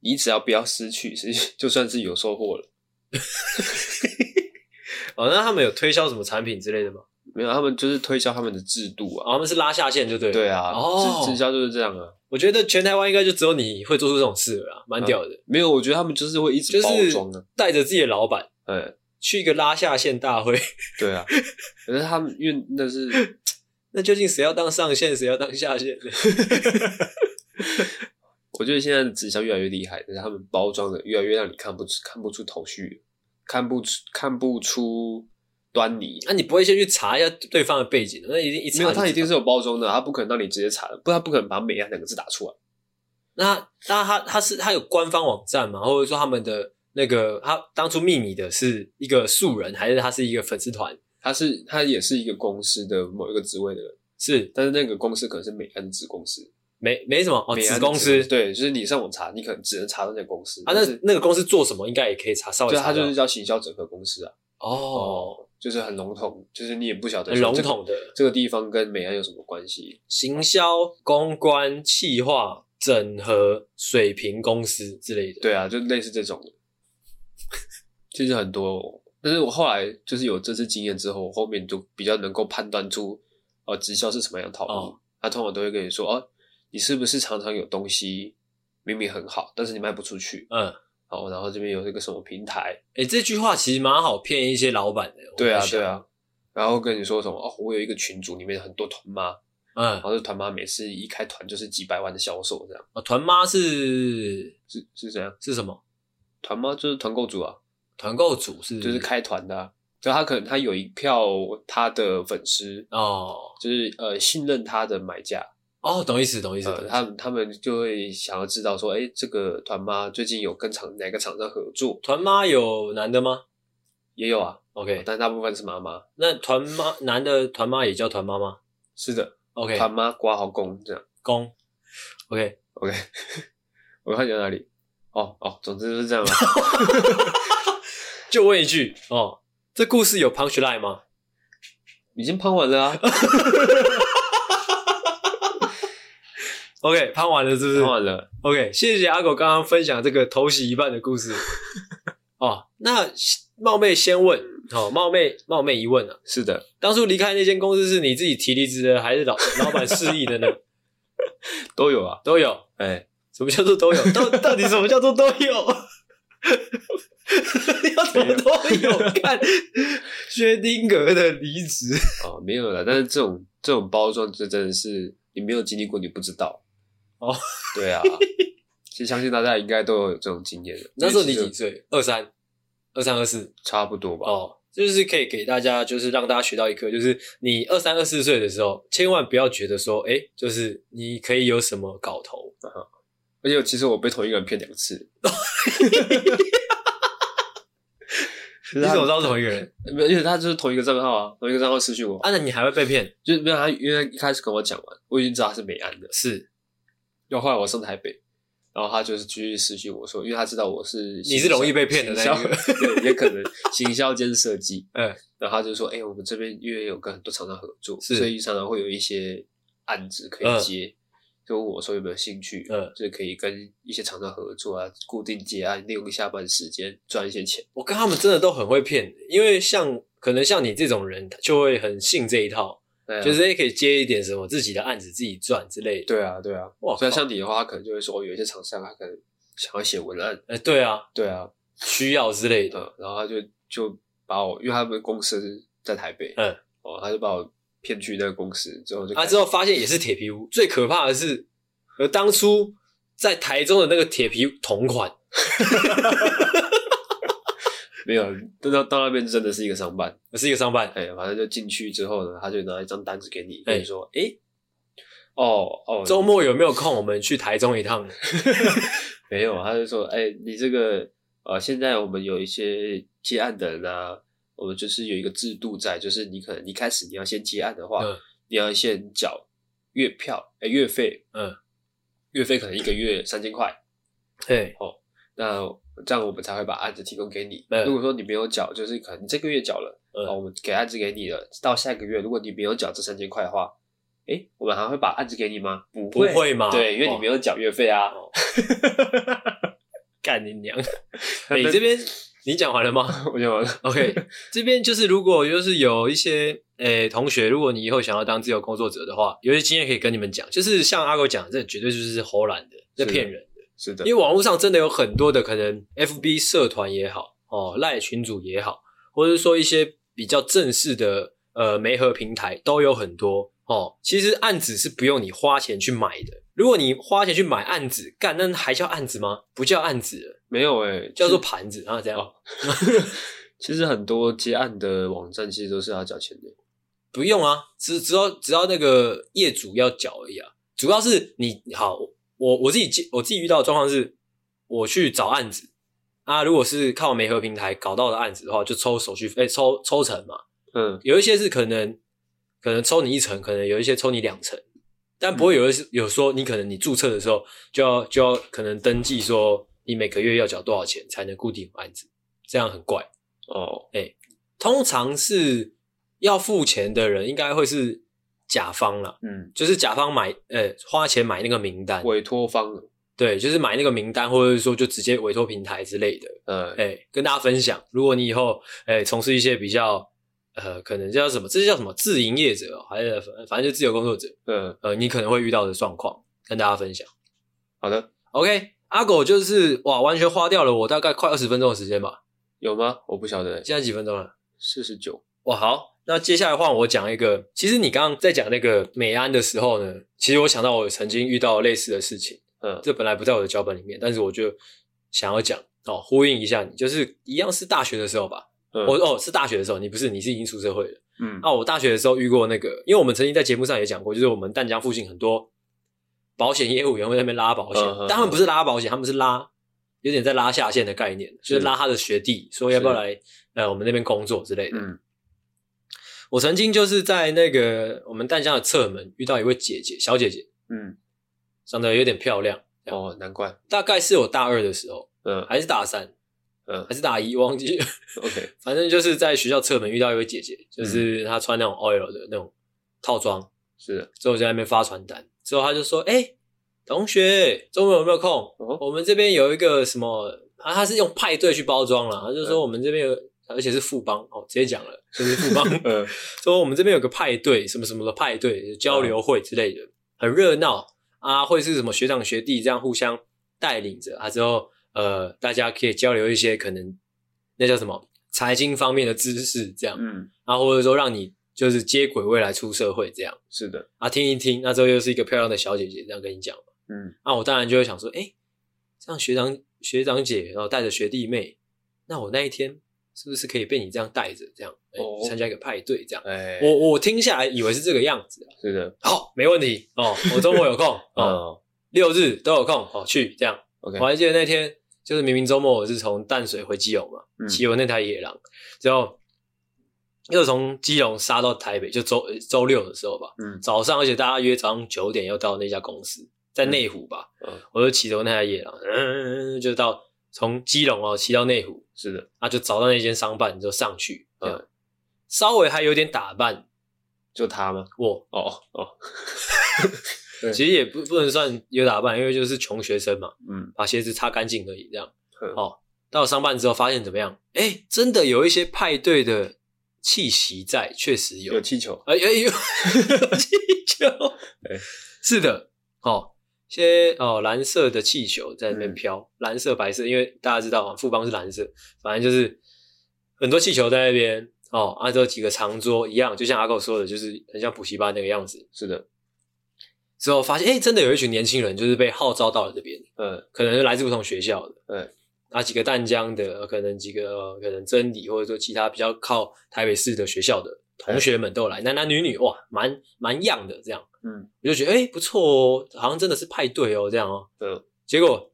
你只要不要失去，其实就算是有收获了。[LAUGHS] 哦，那他们有推销什么产品之类的吗？没有，他们就是推销他们的制度啊，哦、他们是拉下线就对了。对啊，哦，直销就是这样啊。我觉得全台湾应该就只有你会做出这种事了，蛮屌的、啊。没有，我觉得他们就是会一直包装啊，带着自己的老板，嗯，去一个拉下线大会。对啊，可是他们因为那是，[LAUGHS] 那究竟谁要当上线，谁要当下线？[LAUGHS] 我觉得现在的直销越来越厉害，但是他们包装的越来越让你看不出看不出头绪，看不出看不出端倪。那、啊、你不会先去查一下对方的背景？那一定一查没有，他一定是有包装的，他不可能让你直接查的，不，他不可能把“美亚”两个字打出来。那那他他是他有官方网站吗？或者说他们的那个他当初秘密的是一个素人，还是他是一个粉丝团？他是他也是一个公司的某一个职位的人，是，但是那个公司可能是美安子公司。没没什么哦，子公司对，就是你上网查，你可能只能查到那个公司。啊，那那个公司做什么，应该也可以查，稍微查。对，它就是叫行销整合公司啊。哦，就是很笼统，就是你也不晓得很笼统的这个地方跟美安有什么关系？行销、公关、企划、整合、水平公司之类的。对啊，就类似这种的。其实很多，但是我后来就是有这次经验之后，我后面就比较能够判断出，呃，直销是什么样套路。哦、他通常都会跟你说，哦。你是不是常常有东西明明很好，但是你卖不出去？嗯，好，然后这边有一个什么平台？哎、欸、这句话其实蛮好骗一些老板的。对啊，对啊。然后跟你说什么？哦，我有一个群组，里面很多团妈，嗯，然后这团妈每次一开团就是几百万的销售，这样。啊，团妈是是是怎样？是什么？团妈就是团购组啊，团购组是就是开团的、啊，就他可能他有一票他的粉丝哦，就是呃信任他的买家。哦，懂意思，懂意思。呃、他们他们就会想要知道说，哎，这个团妈最近有跟厂哪个厂商合作？团妈有男的吗？也有啊。OK，但大部分是妈妈。那团妈男的团妈也叫团妈吗？是的。OK，团妈括号公这样。公。OK OK，[LAUGHS] 我看你在哪里？哦哦，总之就是这样嘛。[LAUGHS] 就问一句哦，这故事有 punchline 吗？已经喷完了啊。[LAUGHS] OK，拍完了是不是？拍完了。OK，谢谢阿狗刚刚分享这个头洗一半的故事。[LAUGHS] 哦，那冒昧先问，哦，冒昧冒昧一问啊，是的，当初离开那间公司是你自己提离职的，还是老 [LAUGHS] 老板示意的呢？都有啊，都有。哎、欸，什么叫做都有？到到底什么叫做都有？[LAUGHS] 要怎么都有？看 [LAUGHS] 薛丁格的离职哦，没有了。但是这种这种包装，这真的是你没有经历过，你不知道。哦，对啊，[LAUGHS] 其实相信大家应该都有这种经验的。那时候你几岁？二三、二三、二四，差不多吧。哦，就是可以给大家，就是让大家学到一课，就是你二三、二四岁的时候，千万不要觉得说，哎，就是你可以有什么搞头。啊、而且其实我被同一个人骗两次。你怎么知道是同一个人？没有，因为他就是同一个账号啊，同一个账号私讯我。啊，那你还会被骗？就是没有他，因为一开始跟我讲完，我已经知道他是美安的，是。然后后来我上台北，然后他就是继续私讯我说，因为他知道我是你是容易被骗的那个，[LAUGHS] 对，也可能行销兼设计，[LAUGHS] 嗯，然后他就说，哎、欸，我们这边因为有跟很多厂商合作，所以常常会有一些案子可以接，嗯、就问我说有没有兴趣，嗯，就是可以跟一些厂商合作啊，固定接案，利用下班时间赚一些钱。我跟他们真的都很会骗，因为像可能像你这种人，就会很信这一套。对啊、就是也可以接一点什么自己的案子自己赚之类的。对啊，对啊。哇，所以像你的话，他可能就会说，有一些厂商他可能想要写文案。哎、欸，对啊，对啊，需要之类的。嗯、然后他就就把我，因为他们公司在台北，嗯，哦，他就把我骗去那个公司之后就，他、啊、之后发现也是铁皮屋。最可怕的是，和当初在台中的那个铁皮同款。[LAUGHS] 没有，到到到那边真的是一个商办，是一个商办。哎，反正就进去之后呢，他就拿一张单子给你，跟你说，哎、欸，哦哦，周末有没有空？我们去台中一趟。[LAUGHS] 没有，他就说，哎、欸，你这个呃，现在我们有一些接案的人啊，我们就是有一个制度在，就是你可能一开始你要先接案的话，嗯、你要先缴月票，哎、欸，月费，嗯，月费可能一个月三千块，对，哦，那。这样我们才会把案子提供给你。如果说你没有缴，就是可能你这个月缴了，嗯，我们给案子给你了。到下个月，如果你没有缴这三千块的话，诶，我们还会把案子给你吗？不会，不会吗？对，因为你没有缴月费啊。干、哦、[LAUGHS] 你娘！[LAUGHS] 你这边你讲完了吗？[LAUGHS] 我讲完了。OK，[LAUGHS] 这边就是如果就是有一些诶同学，如果你以后想要当自由工作者的话，有些经验可以跟你们讲，就是像阿狗讲，这绝对就是唬烂的，这骗人的。是的，因为网络上真的有很多的可能，FB 社团也好，哦，赖群组也好，或者说一些比较正式的呃媒合平台都有很多哦。其实案子是不用你花钱去买的，如果你花钱去买案子，干那还叫案子吗？不叫案子了，没有诶、欸、叫做盘子啊，这样。哦、[LAUGHS] 其实很多接案的网站其实都是要缴钱的，不用啊，只只要只要那个业主要缴而已啊。主要是你好，我我自己接我自己遇到的状况是，我去找案子啊，如果是靠媒合平台搞到的案子的话，就抽手续费、欸，抽抽成嘛。嗯，有一些是可能可能抽你一成，可能有一些抽你两成。但不会有的有说你可能你注册的时候就要就要可能登记说你每个月要缴多少钱才能固定案子，这样很怪。哦。哎、欸，通常是要付钱的人应该会是甲方啦，嗯，就是甲方买呃、欸、花钱买那个名单，委托方，对，就是买那个名单或者是说就直接委托平台之类的，嗯，哎、欸，跟大家分享，如果你以后哎从事一些比较。呃，可能叫什么？这是叫什么？自营业者，还是反正就自由工作者。嗯，呃，你可能会遇到的状况，跟大家分享。好的，OK。阿狗就是哇，完全花掉了我大概快二十分钟的时间吧？有吗？我不晓得。现在几分钟了？四十九。哇，好，那接下来换我讲一个。其实你刚刚在讲那个美安的时候呢，其实我想到我曾经遇到类似的事情。嗯，这本来不在我的脚本里面，但是我就想要讲哦，呼应一下你，就是一样是大学的时候吧。嗯、我哦是大学的时候，你不是，你是已经出社会了。嗯，那、啊、我大学的时候遇过那个，因为我们曾经在节目上也讲过，就是我们淡江附近很多保险业务员会在那边拉保险，但、嗯、他们不是拉保险，他们是拉有点在拉下线的概念，是就是拉他的学弟，说要不要来呃我们那边工作之类的。嗯，我曾经就是在那个我们淡江的侧门遇到一位姐姐，小姐姐，嗯，长得有点漂亮。哦，难怪，大概是我大二的时候，嗯，还是大三。嗯，还是大一忘记了。OK，[LAUGHS] 反正就是在学校侧门遇到一位姐姐，就是她穿那种 OL 的那种套装，是的。之后在那边发传单，之后她就说：“哎、欸，同学，周末有没有空？哦、我们这边有一个什么啊？他是用派对去包装了。他就说我们这边有，嗯、而且是富邦哦，直接讲了，就是富邦。嗯，[LAUGHS] 说我们这边有个派对，什么什么的派对，交流会之类的，嗯、很热闹啊，会是什么学长学弟这样互相带领着啊，之后。”呃，大家可以交流一些可能那叫什么？财经方面的知识，这样，嗯，然后或者说让你就是接轨未来出社会这样，是的，啊，听一听，那之后又是一个漂亮的小姐姐这样跟你讲，嗯，那我当然就会想说，诶，这样学长学长姐然后带着学弟妹，那我那一天是不是可以被你这样带着这样，哦，参加一个派对这样，哎，我我听下来以为是这个样子，是的，好，没问题哦，我周末有空 [LAUGHS] 哦，六日都有空，哦，去这样，OK，我还记得那天。就是明明周末我是从淡水回基隆嘛，骑、嗯、我那台野狼，之后又从基隆杀到台北，就周周六的时候吧，嗯，早上，而且大家约早上九点要到那家公司，在内湖吧，嗯，我就骑着那台野狼，嗯，就到从基隆哦骑到内湖，是的，啊，就找到那间商办就上去，嗯，稍微还有点打扮，就他吗？我，哦哦。[LAUGHS] 其实也不不能算有打扮，因为就是穷学生嘛，嗯，把鞋子擦干净而已，这样。嗯、哦，到了商办之后发现怎么样？哎，真的有一些派对的气息在，确实有。有气球，哎哎 [LAUGHS] 有气球，对，是的，哦，些哦蓝色的气球在那边飘，嗯、蓝色白色，因为大家知道啊，富邦是蓝色，反正就是很多气球在那边。哦，按、啊、照几个长桌一样，就像阿狗说的，就是很像补习班那个样子。是的。之后发现，哎、欸，真的有一群年轻人，就是被号召到了这边。嗯，可能是来自不同学校的。嗯，啊，几个淡江的，可能几个可能真理，或者说其他比较靠台北市的学校的同学们都来，男男女女，哇，蛮蛮样的这样。嗯，我就觉得，哎、欸，不错哦，好像真的是派对哦，这样哦。嗯，结果，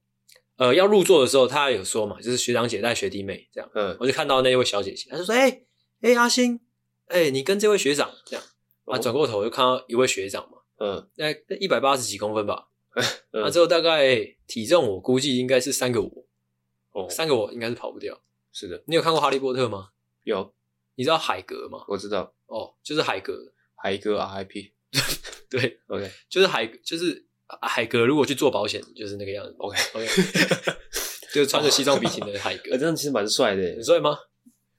呃，要入座的时候，他有说嘛，就是学长姐带学弟妹这样。嗯，我就看到那位小姐姐，她就说，哎、欸，哎、欸，阿星，哎、欸，你跟这位学长这样。啊，转过头就看到一位学长嘛。嗯，那一百八十几公分吧，[LAUGHS] 那、之后大概体重我估计应该是三个我，哦，三个我应该是跑不掉。是的，你有看过哈利波特吗？有，你知道海格吗？我知道，哦，就是海格，海格 RIP，[LAUGHS] 对，[LAUGHS] OK，就是海，就是海格。如果去做保险，就是那个样子，OK，OK，、okay. 就是穿着西装笔挺的海格，这样其实蛮帅的，很帅吗？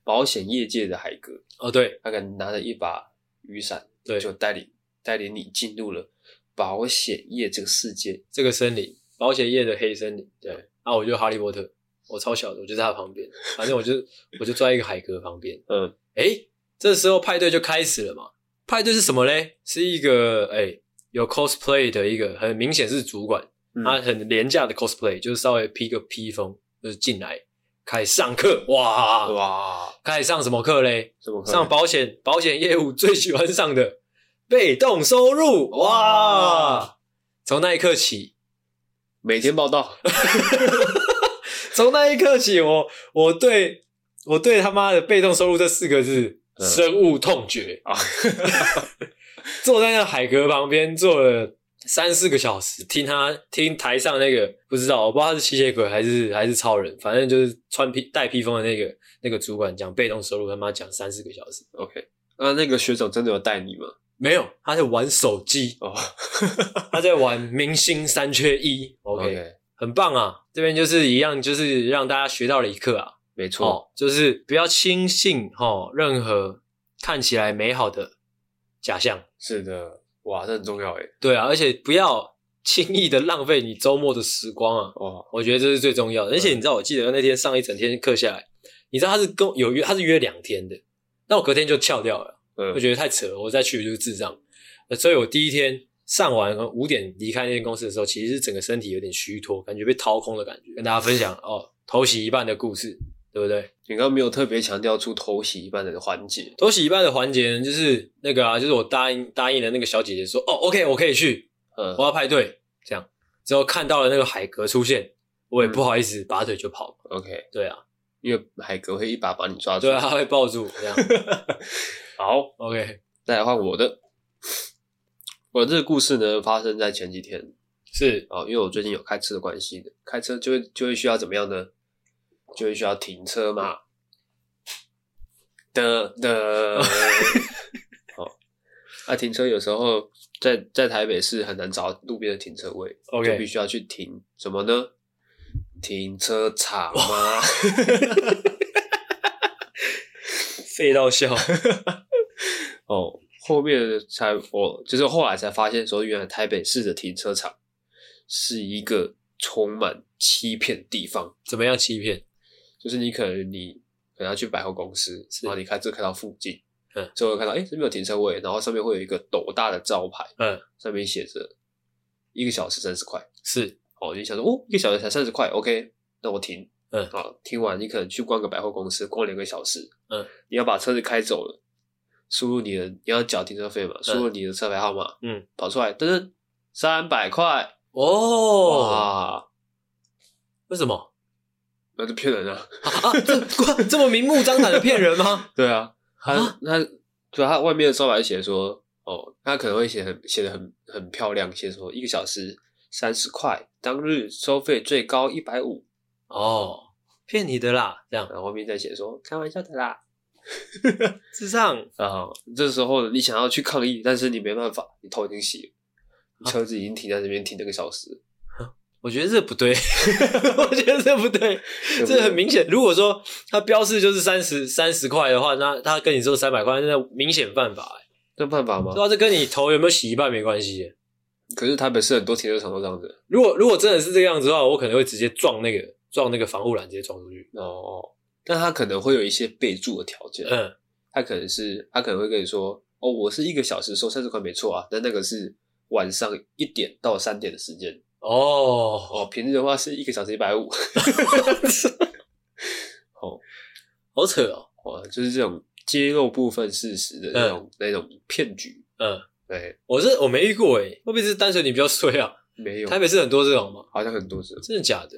保险业界的海格，哦，对，他可能拿着一把雨伞，对，就带领。带领你进入了保险业这个世界，这个森林，保险业的黑森林。对，啊，我就哈利波特，我超小的，我就在他旁边，反正我就我就坐在一个海格旁边。嗯，诶、欸，这时候派对就开始了嘛。派对是什么嘞？是一个诶、欸，有 cosplay 的一个，很明显是主管，嗯、他很廉价的 cosplay，就是稍微披个披风，就是进来开始上课，哇哇，开始上什么课嘞？什么课？上保险保险业务最喜欢上的被动收入，哇！从那一刻起，每天报到。[LAUGHS] 从那一刻起，我我对我对他妈的被动收入这四个字深恶痛绝啊！[LAUGHS] 坐在那海格旁边坐了三四个小时，听他听台上那个不知道，我不知道他是吸血鬼还是还是超人，反正就是穿披带披风的那个那个主管讲被动收入，他妈讲三四个小时。OK，那那个学长真的有带你吗？没有，他在玩手机哦，[LAUGHS] 他在玩明星三缺一。OK。很棒啊！这边就是一样，就是让大家学到了一课啊。没错，哦，就是不要轻信哈任何看起来美好的假象。是的，哇，这很重要诶。对啊，而且不要轻易的浪费你周末的时光啊。哦，我觉得这是最重要的。而且你知道，我记得那天上一整天课下来，你知道他是跟有约，他是约两天的，那我隔天就翘掉了。嗯，我觉得太扯了，我再去就是智障。所以我第一天。上完五点离开那间公司的时候，其实是整个身体有点虚脱，感觉被掏空的感觉。跟大家分享哦，偷袭一半的故事，对不对？你刚刚没有特别强调出偷袭一半的环节。偷袭一半的环节呢，就是那个啊，就是我答应答应了那个小姐姐说，哦，OK，我可以去，嗯，我要派对，这样之后看到了那个海格出现，我也不好意思拔腿就跑。OK，对啊，因为海格会一把把你抓住，对啊，他会抱住这样。[LAUGHS] 好，OK，再来换我的。我这个故事呢，发生在前几天，是啊，因为我最近有开车的关系的，开车就会就会需要怎么样呢？就会需要停车嘛。的的，好，[LAUGHS] 那停车有时候在在台北市很难找路边的停车位，OK，就必须要去停什么呢？停车场吗？[LAUGHS] 废到笑，[LAUGHS] [LAUGHS] 哦。后面才我就是后来才发现说，原来台北市的停车场是一个充满欺骗的地方。怎么样欺骗？就是你可能你可能要去百货公司，然后你开车开到附近，嗯，最后看到哎这边有停车位，然后上面会有一个斗大的招牌，嗯，上面写着一个小时三十块，是哦，你想说哦一个小时才三十块，OK，那我停，嗯，好，停完你可能去逛个百货公司，逛两个小时，嗯，你要把车子开走了。输入你的，你要缴停车费嘛？输入你的车牌号码，嗯，跑出来，噔噔，三百块哦！哇，为什么？那就骗人啊！啊，这这么明目张胆的骗人吗？[LAUGHS] 对啊，他他就他外面的招牌写说，哦，他可能会写很写的很很漂亮，写说一个小时三十块，当日收费最高一百五。哦，骗你的啦，这样，然后后面再写说开玩笑的啦。[LAUGHS] 智障啊！这时候你想要去抗议，但是你没办法，你头已经洗了，你车子已经停在那边停了个小时。我觉得这不对，[LAUGHS] 我觉得这不对，这很明显。如果说他标示就是三十三十块的话，那他跟你说三百块，那明显犯法。这犯法吗？对啊，这跟你头有没有洗一半没关系。可是台北市很多停车场都这样子。如果如果真的是这个样子的话，我可能会直接撞那个撞那个防护栏，直接撞出去。哦。但他可能会有一些备注的条件，嗯，他可能是他可能会跟你说，哦，我是一个小时收三十块没错啊，但那个是晚上一点到三点的时间，哦。哦，平日的话是一个小时一百五，[LAUGHS] 好，好扯哦，哇，就是这种揭露部分事实的那种、嗯、那种骗局，嗯，对，我是我没遇过诶，会不会是单纯你比较衰啊？没有，台北是很多这种吗？好像很多这种，真的假的？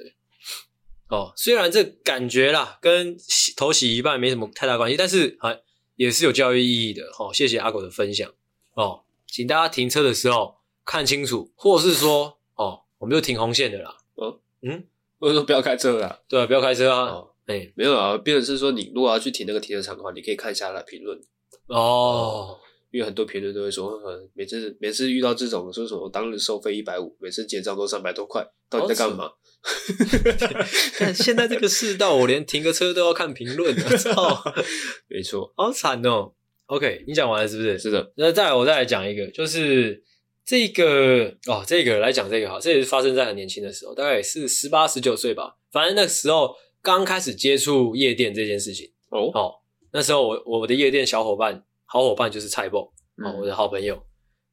哦，虽然这感觉啦，跟洗头洗一半没什么太大关系，但是还也是有教育意义的。哦，谢谢阿狗的分享。哦，请大家停车的时候看清楚，或是说，哦，我们就停红线的啦。哦，嗯，或者说不要开车啦。对啊，不要开车啊。哦，哎、欸，没有啊，变成是说，你如果要去停那个停车场的话，你可以看一下他的评论。哦。哦因为很多评论都会说，呃，每次每次遇到这种说什么当日收费一百五，每次结账都三百多块，到底在干嘛？[LAUGHS] 看现在这个世道，我连停个车都要看评论，我操！没错，好惨哦。OK，你讲完了是不是？是的。那再来，我再来讲一个，就是这个哦，这个来讲这个好，这也是发生在很年轻的时候，大概也是十八十九岁吧。反正那时候刚开始接触夜店这件事情哦，哦，那时候我我的夜店小伙伴。好伙伴就是菜脯，哦，我的好朋友。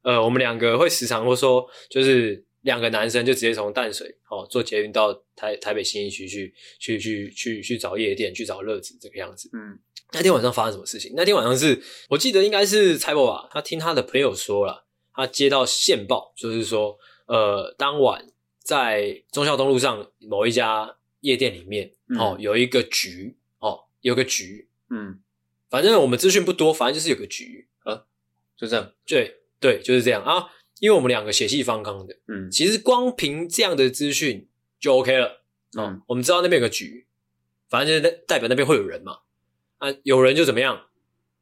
呃，我们两个会时常会说，就是两个男生就直接从淡水哦坐捷运到台台北新一区去去去去去找夜店，去找乐子这个样子。嗯，那天晚上发生什么事情？那天晚上是我记得应该是蔡伯吧，他听他的朋友说了，他接到线报，就是说，呃，当晚在忠孝东路上某一家夜店里面，嗯、哦，有一个局，哦，有个局，嗯，反正我们资讯不多，反正就是有个局啊，就这样，对。对，就是这样啊，因为我们两个血气方刚的，嗯，其实光凭这样的资讯就 OK 了，哦、嗯，我们知道那边有个局，反正就是代表那边会有人嘛，啊，有人就怎么样，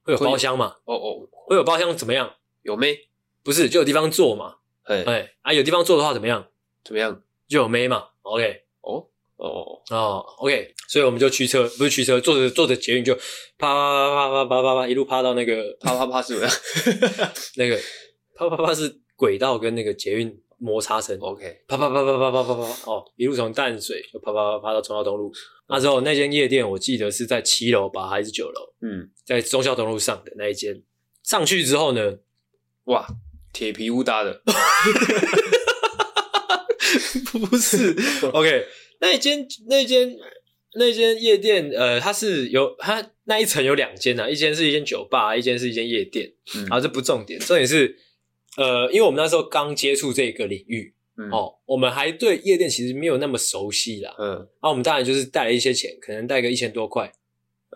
会有包厢嘛，哦哦，会有包厢怎么样？有妹？不是，就有地方坐嘛，哎哎，啊，有地方坐的话怎么样？怎么样？就有妹嘛，OK，哦哦哦，OK，所以我们就驱车，不是驱车，坐着坐着捷运就啪啪啪啪啪啪啪一路趴到那个啪啪啪是怎么样？[LAUGHS] 那个。啪啪啪是轨道跟那个捷运摩擦声，OK，啪啪啪啪啪啪啪啪，哦，一路从淡水就啪啪啪啪到忠孝东路。那时候那间夜店我记得是在七楼吧，还是九楼？嗯，在忠孝东路上的那一间。上去之后呢，哇，铁皮屋搭的，[LAUGHS] 不是，OK，那一间那间那间夜店，呃，它是有它那一层有两间呐，一间是一间酒吧，一间是一间夜店。嗯，啊，这不重点，重点是。呃，因为我们那时候刚接触这个领域，嗯，哦，我们还对夜店其实没有那么熟悉啦，嗯，那、啊、我们当然就是带了一些钱，可能带个一千多块，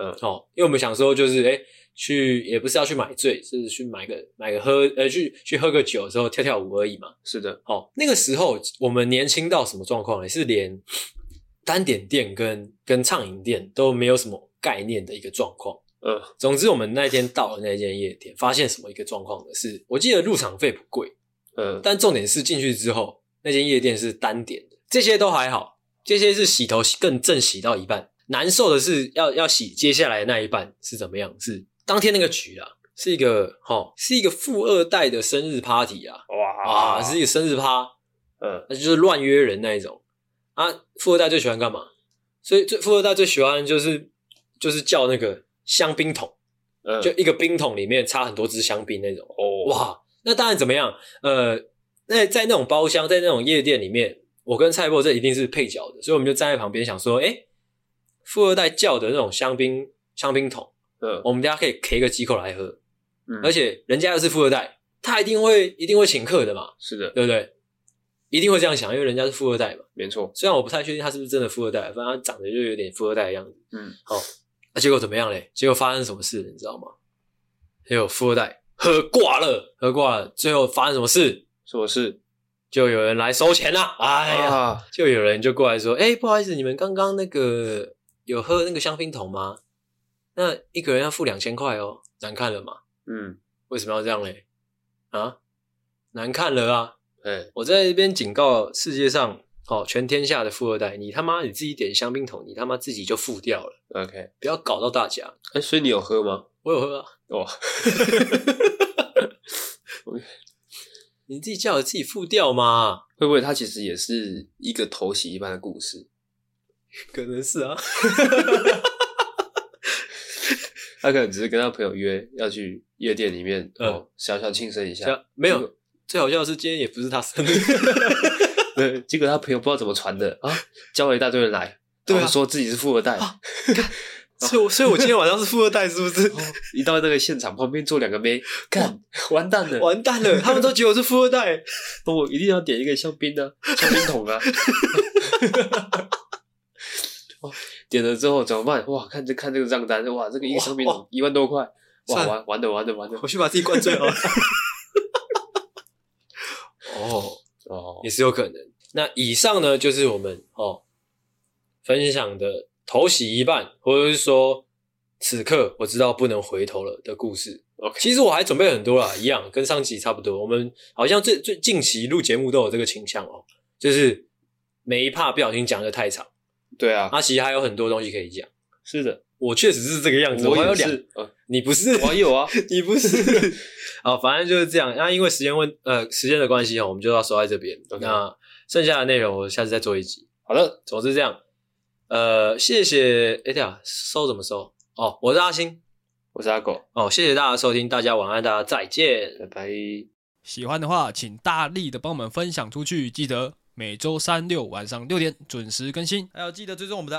嗯，哦，因为我们想说就是，诶去也不是要去买醉，是去买个买个喝，呃，去去喝个酒之后跳跳舞而已嘛，是的，哦，那个时候我们年轻到什么状况呢？是连单点店跟跟畅饮店都没有什么概念的一个状况。嗯，总之我们那天到了那间夜店，发现什么一个状况呢？是我记得入场费不贵，嗯，但重点是进去之后，那间夜店是单点的，这些都还好，这些是洗头更正洗到一半，难受的是要要洗接下来的那一半是怎么样？是当天那个局啊，是一个哈，是一个富二代的生日 party 啊，哇啊，是一个生日趴，嗯，那就是乱约人那一种啊，富二代最喜欢干嘛？所以最富二代最喜欢就是就是叫那个。香槟桶，嗯，就一个冰桶里面插很多支香槟那种。哦，哇，那当然怎么样？呃，那在那种包厢，在那种夜店里面，我跟蔡伯这一定是配角的，所以我们就站在旁边想说，哎、欸，富二代叫的那种香槟香槟桶，嗯，我们大家可以 K 个几口来喝。嗯，而且人家又是富二代，他一定会一定会请客的嘛。是的，对不对？一定会这样想，因为人家是富二代嘛。没错，虽然我不太确定他是不是真的富二代，反正他长得就有点富二代的样子。嗯，好。那、啊、结果怎么样嘞？结果发生什么事，你知道吗？还有富二代喝挂了，喝挂了，最后发生什么事？什么事？就有人来收钱啦！哎呀，啊、就有人就过来说：“哎、欸，不好意思，你们刚刚那个有喝那个香槟桶吗？那一个人要付两千块哦，难看了嘛？嗯，为什么要这样嘞？啊，难看了啊！哎，我在这边警告世界上。”哦，全天下的富二代，你他妈你自己点香槟桶，你他妈自己就付掉了。OK，不要搞到大家。哎、欸，所以你有喝吗？我有喝啊。哦，[LAUGHS] 你自己叫我自己付掉吗？会不会他其实也是一个头洗一般的故事？可能是啊。他可能只是跟他朋友约要去夜店里面，嗯、哦，小小庆生一下。没有，最好笑的是今天也不是他生日。[LAUGHS] [LAUGHS] 对，结果他朋友不知道怎么传的啊，叫了一大堆人来，对啊，说自己是富二代，啊、所以，[LAUGHS] 所以我今天晚上是富二代，是不是？一到那个现场，旁边坐两个妹，看，完蛋了，完蛋了，他们都觉得我是富二代，[LAUGHS] 我一定要点一个香槟啊香槟桶啊！点了之后怎么办？哇，看这看这个账单，哇，这个一个香槟桶一万多块，哇，完完了完了完了，我去把自己灌醉了。哦。哦，也是有可能。那以上呢，就是我们哦分享的头洗一半，或者是说此刻我知道不能回头了的故事。其实我还准备很多啦，一样跟上集差不多。我们好像最最近期录节目都有这个倾向哦，就是每一 part 不小心讲的太长。对啊，那其实还有很多东西可以讲。是的，我确实是这个样子。我，还有两，呃，你不是？我有啊，[LAUGHS] 你不是。[LAUGHS] 啊，反正就是这样。那因为时间问，呃，时间的关系哦，我们就要收在这边。那剩下的内容，我下次再做一集。好的，总之这样。呃，谢谢。哎，对啊，收怎么收？哦，我是阿星，我是阿狗。哦，谢谢大家收听，大家晚安，大家再见，拜拜。喜欢的话，请大力的帮我们分享出去。记得每周三六晚上六点准时更新，还有记得追踪我们的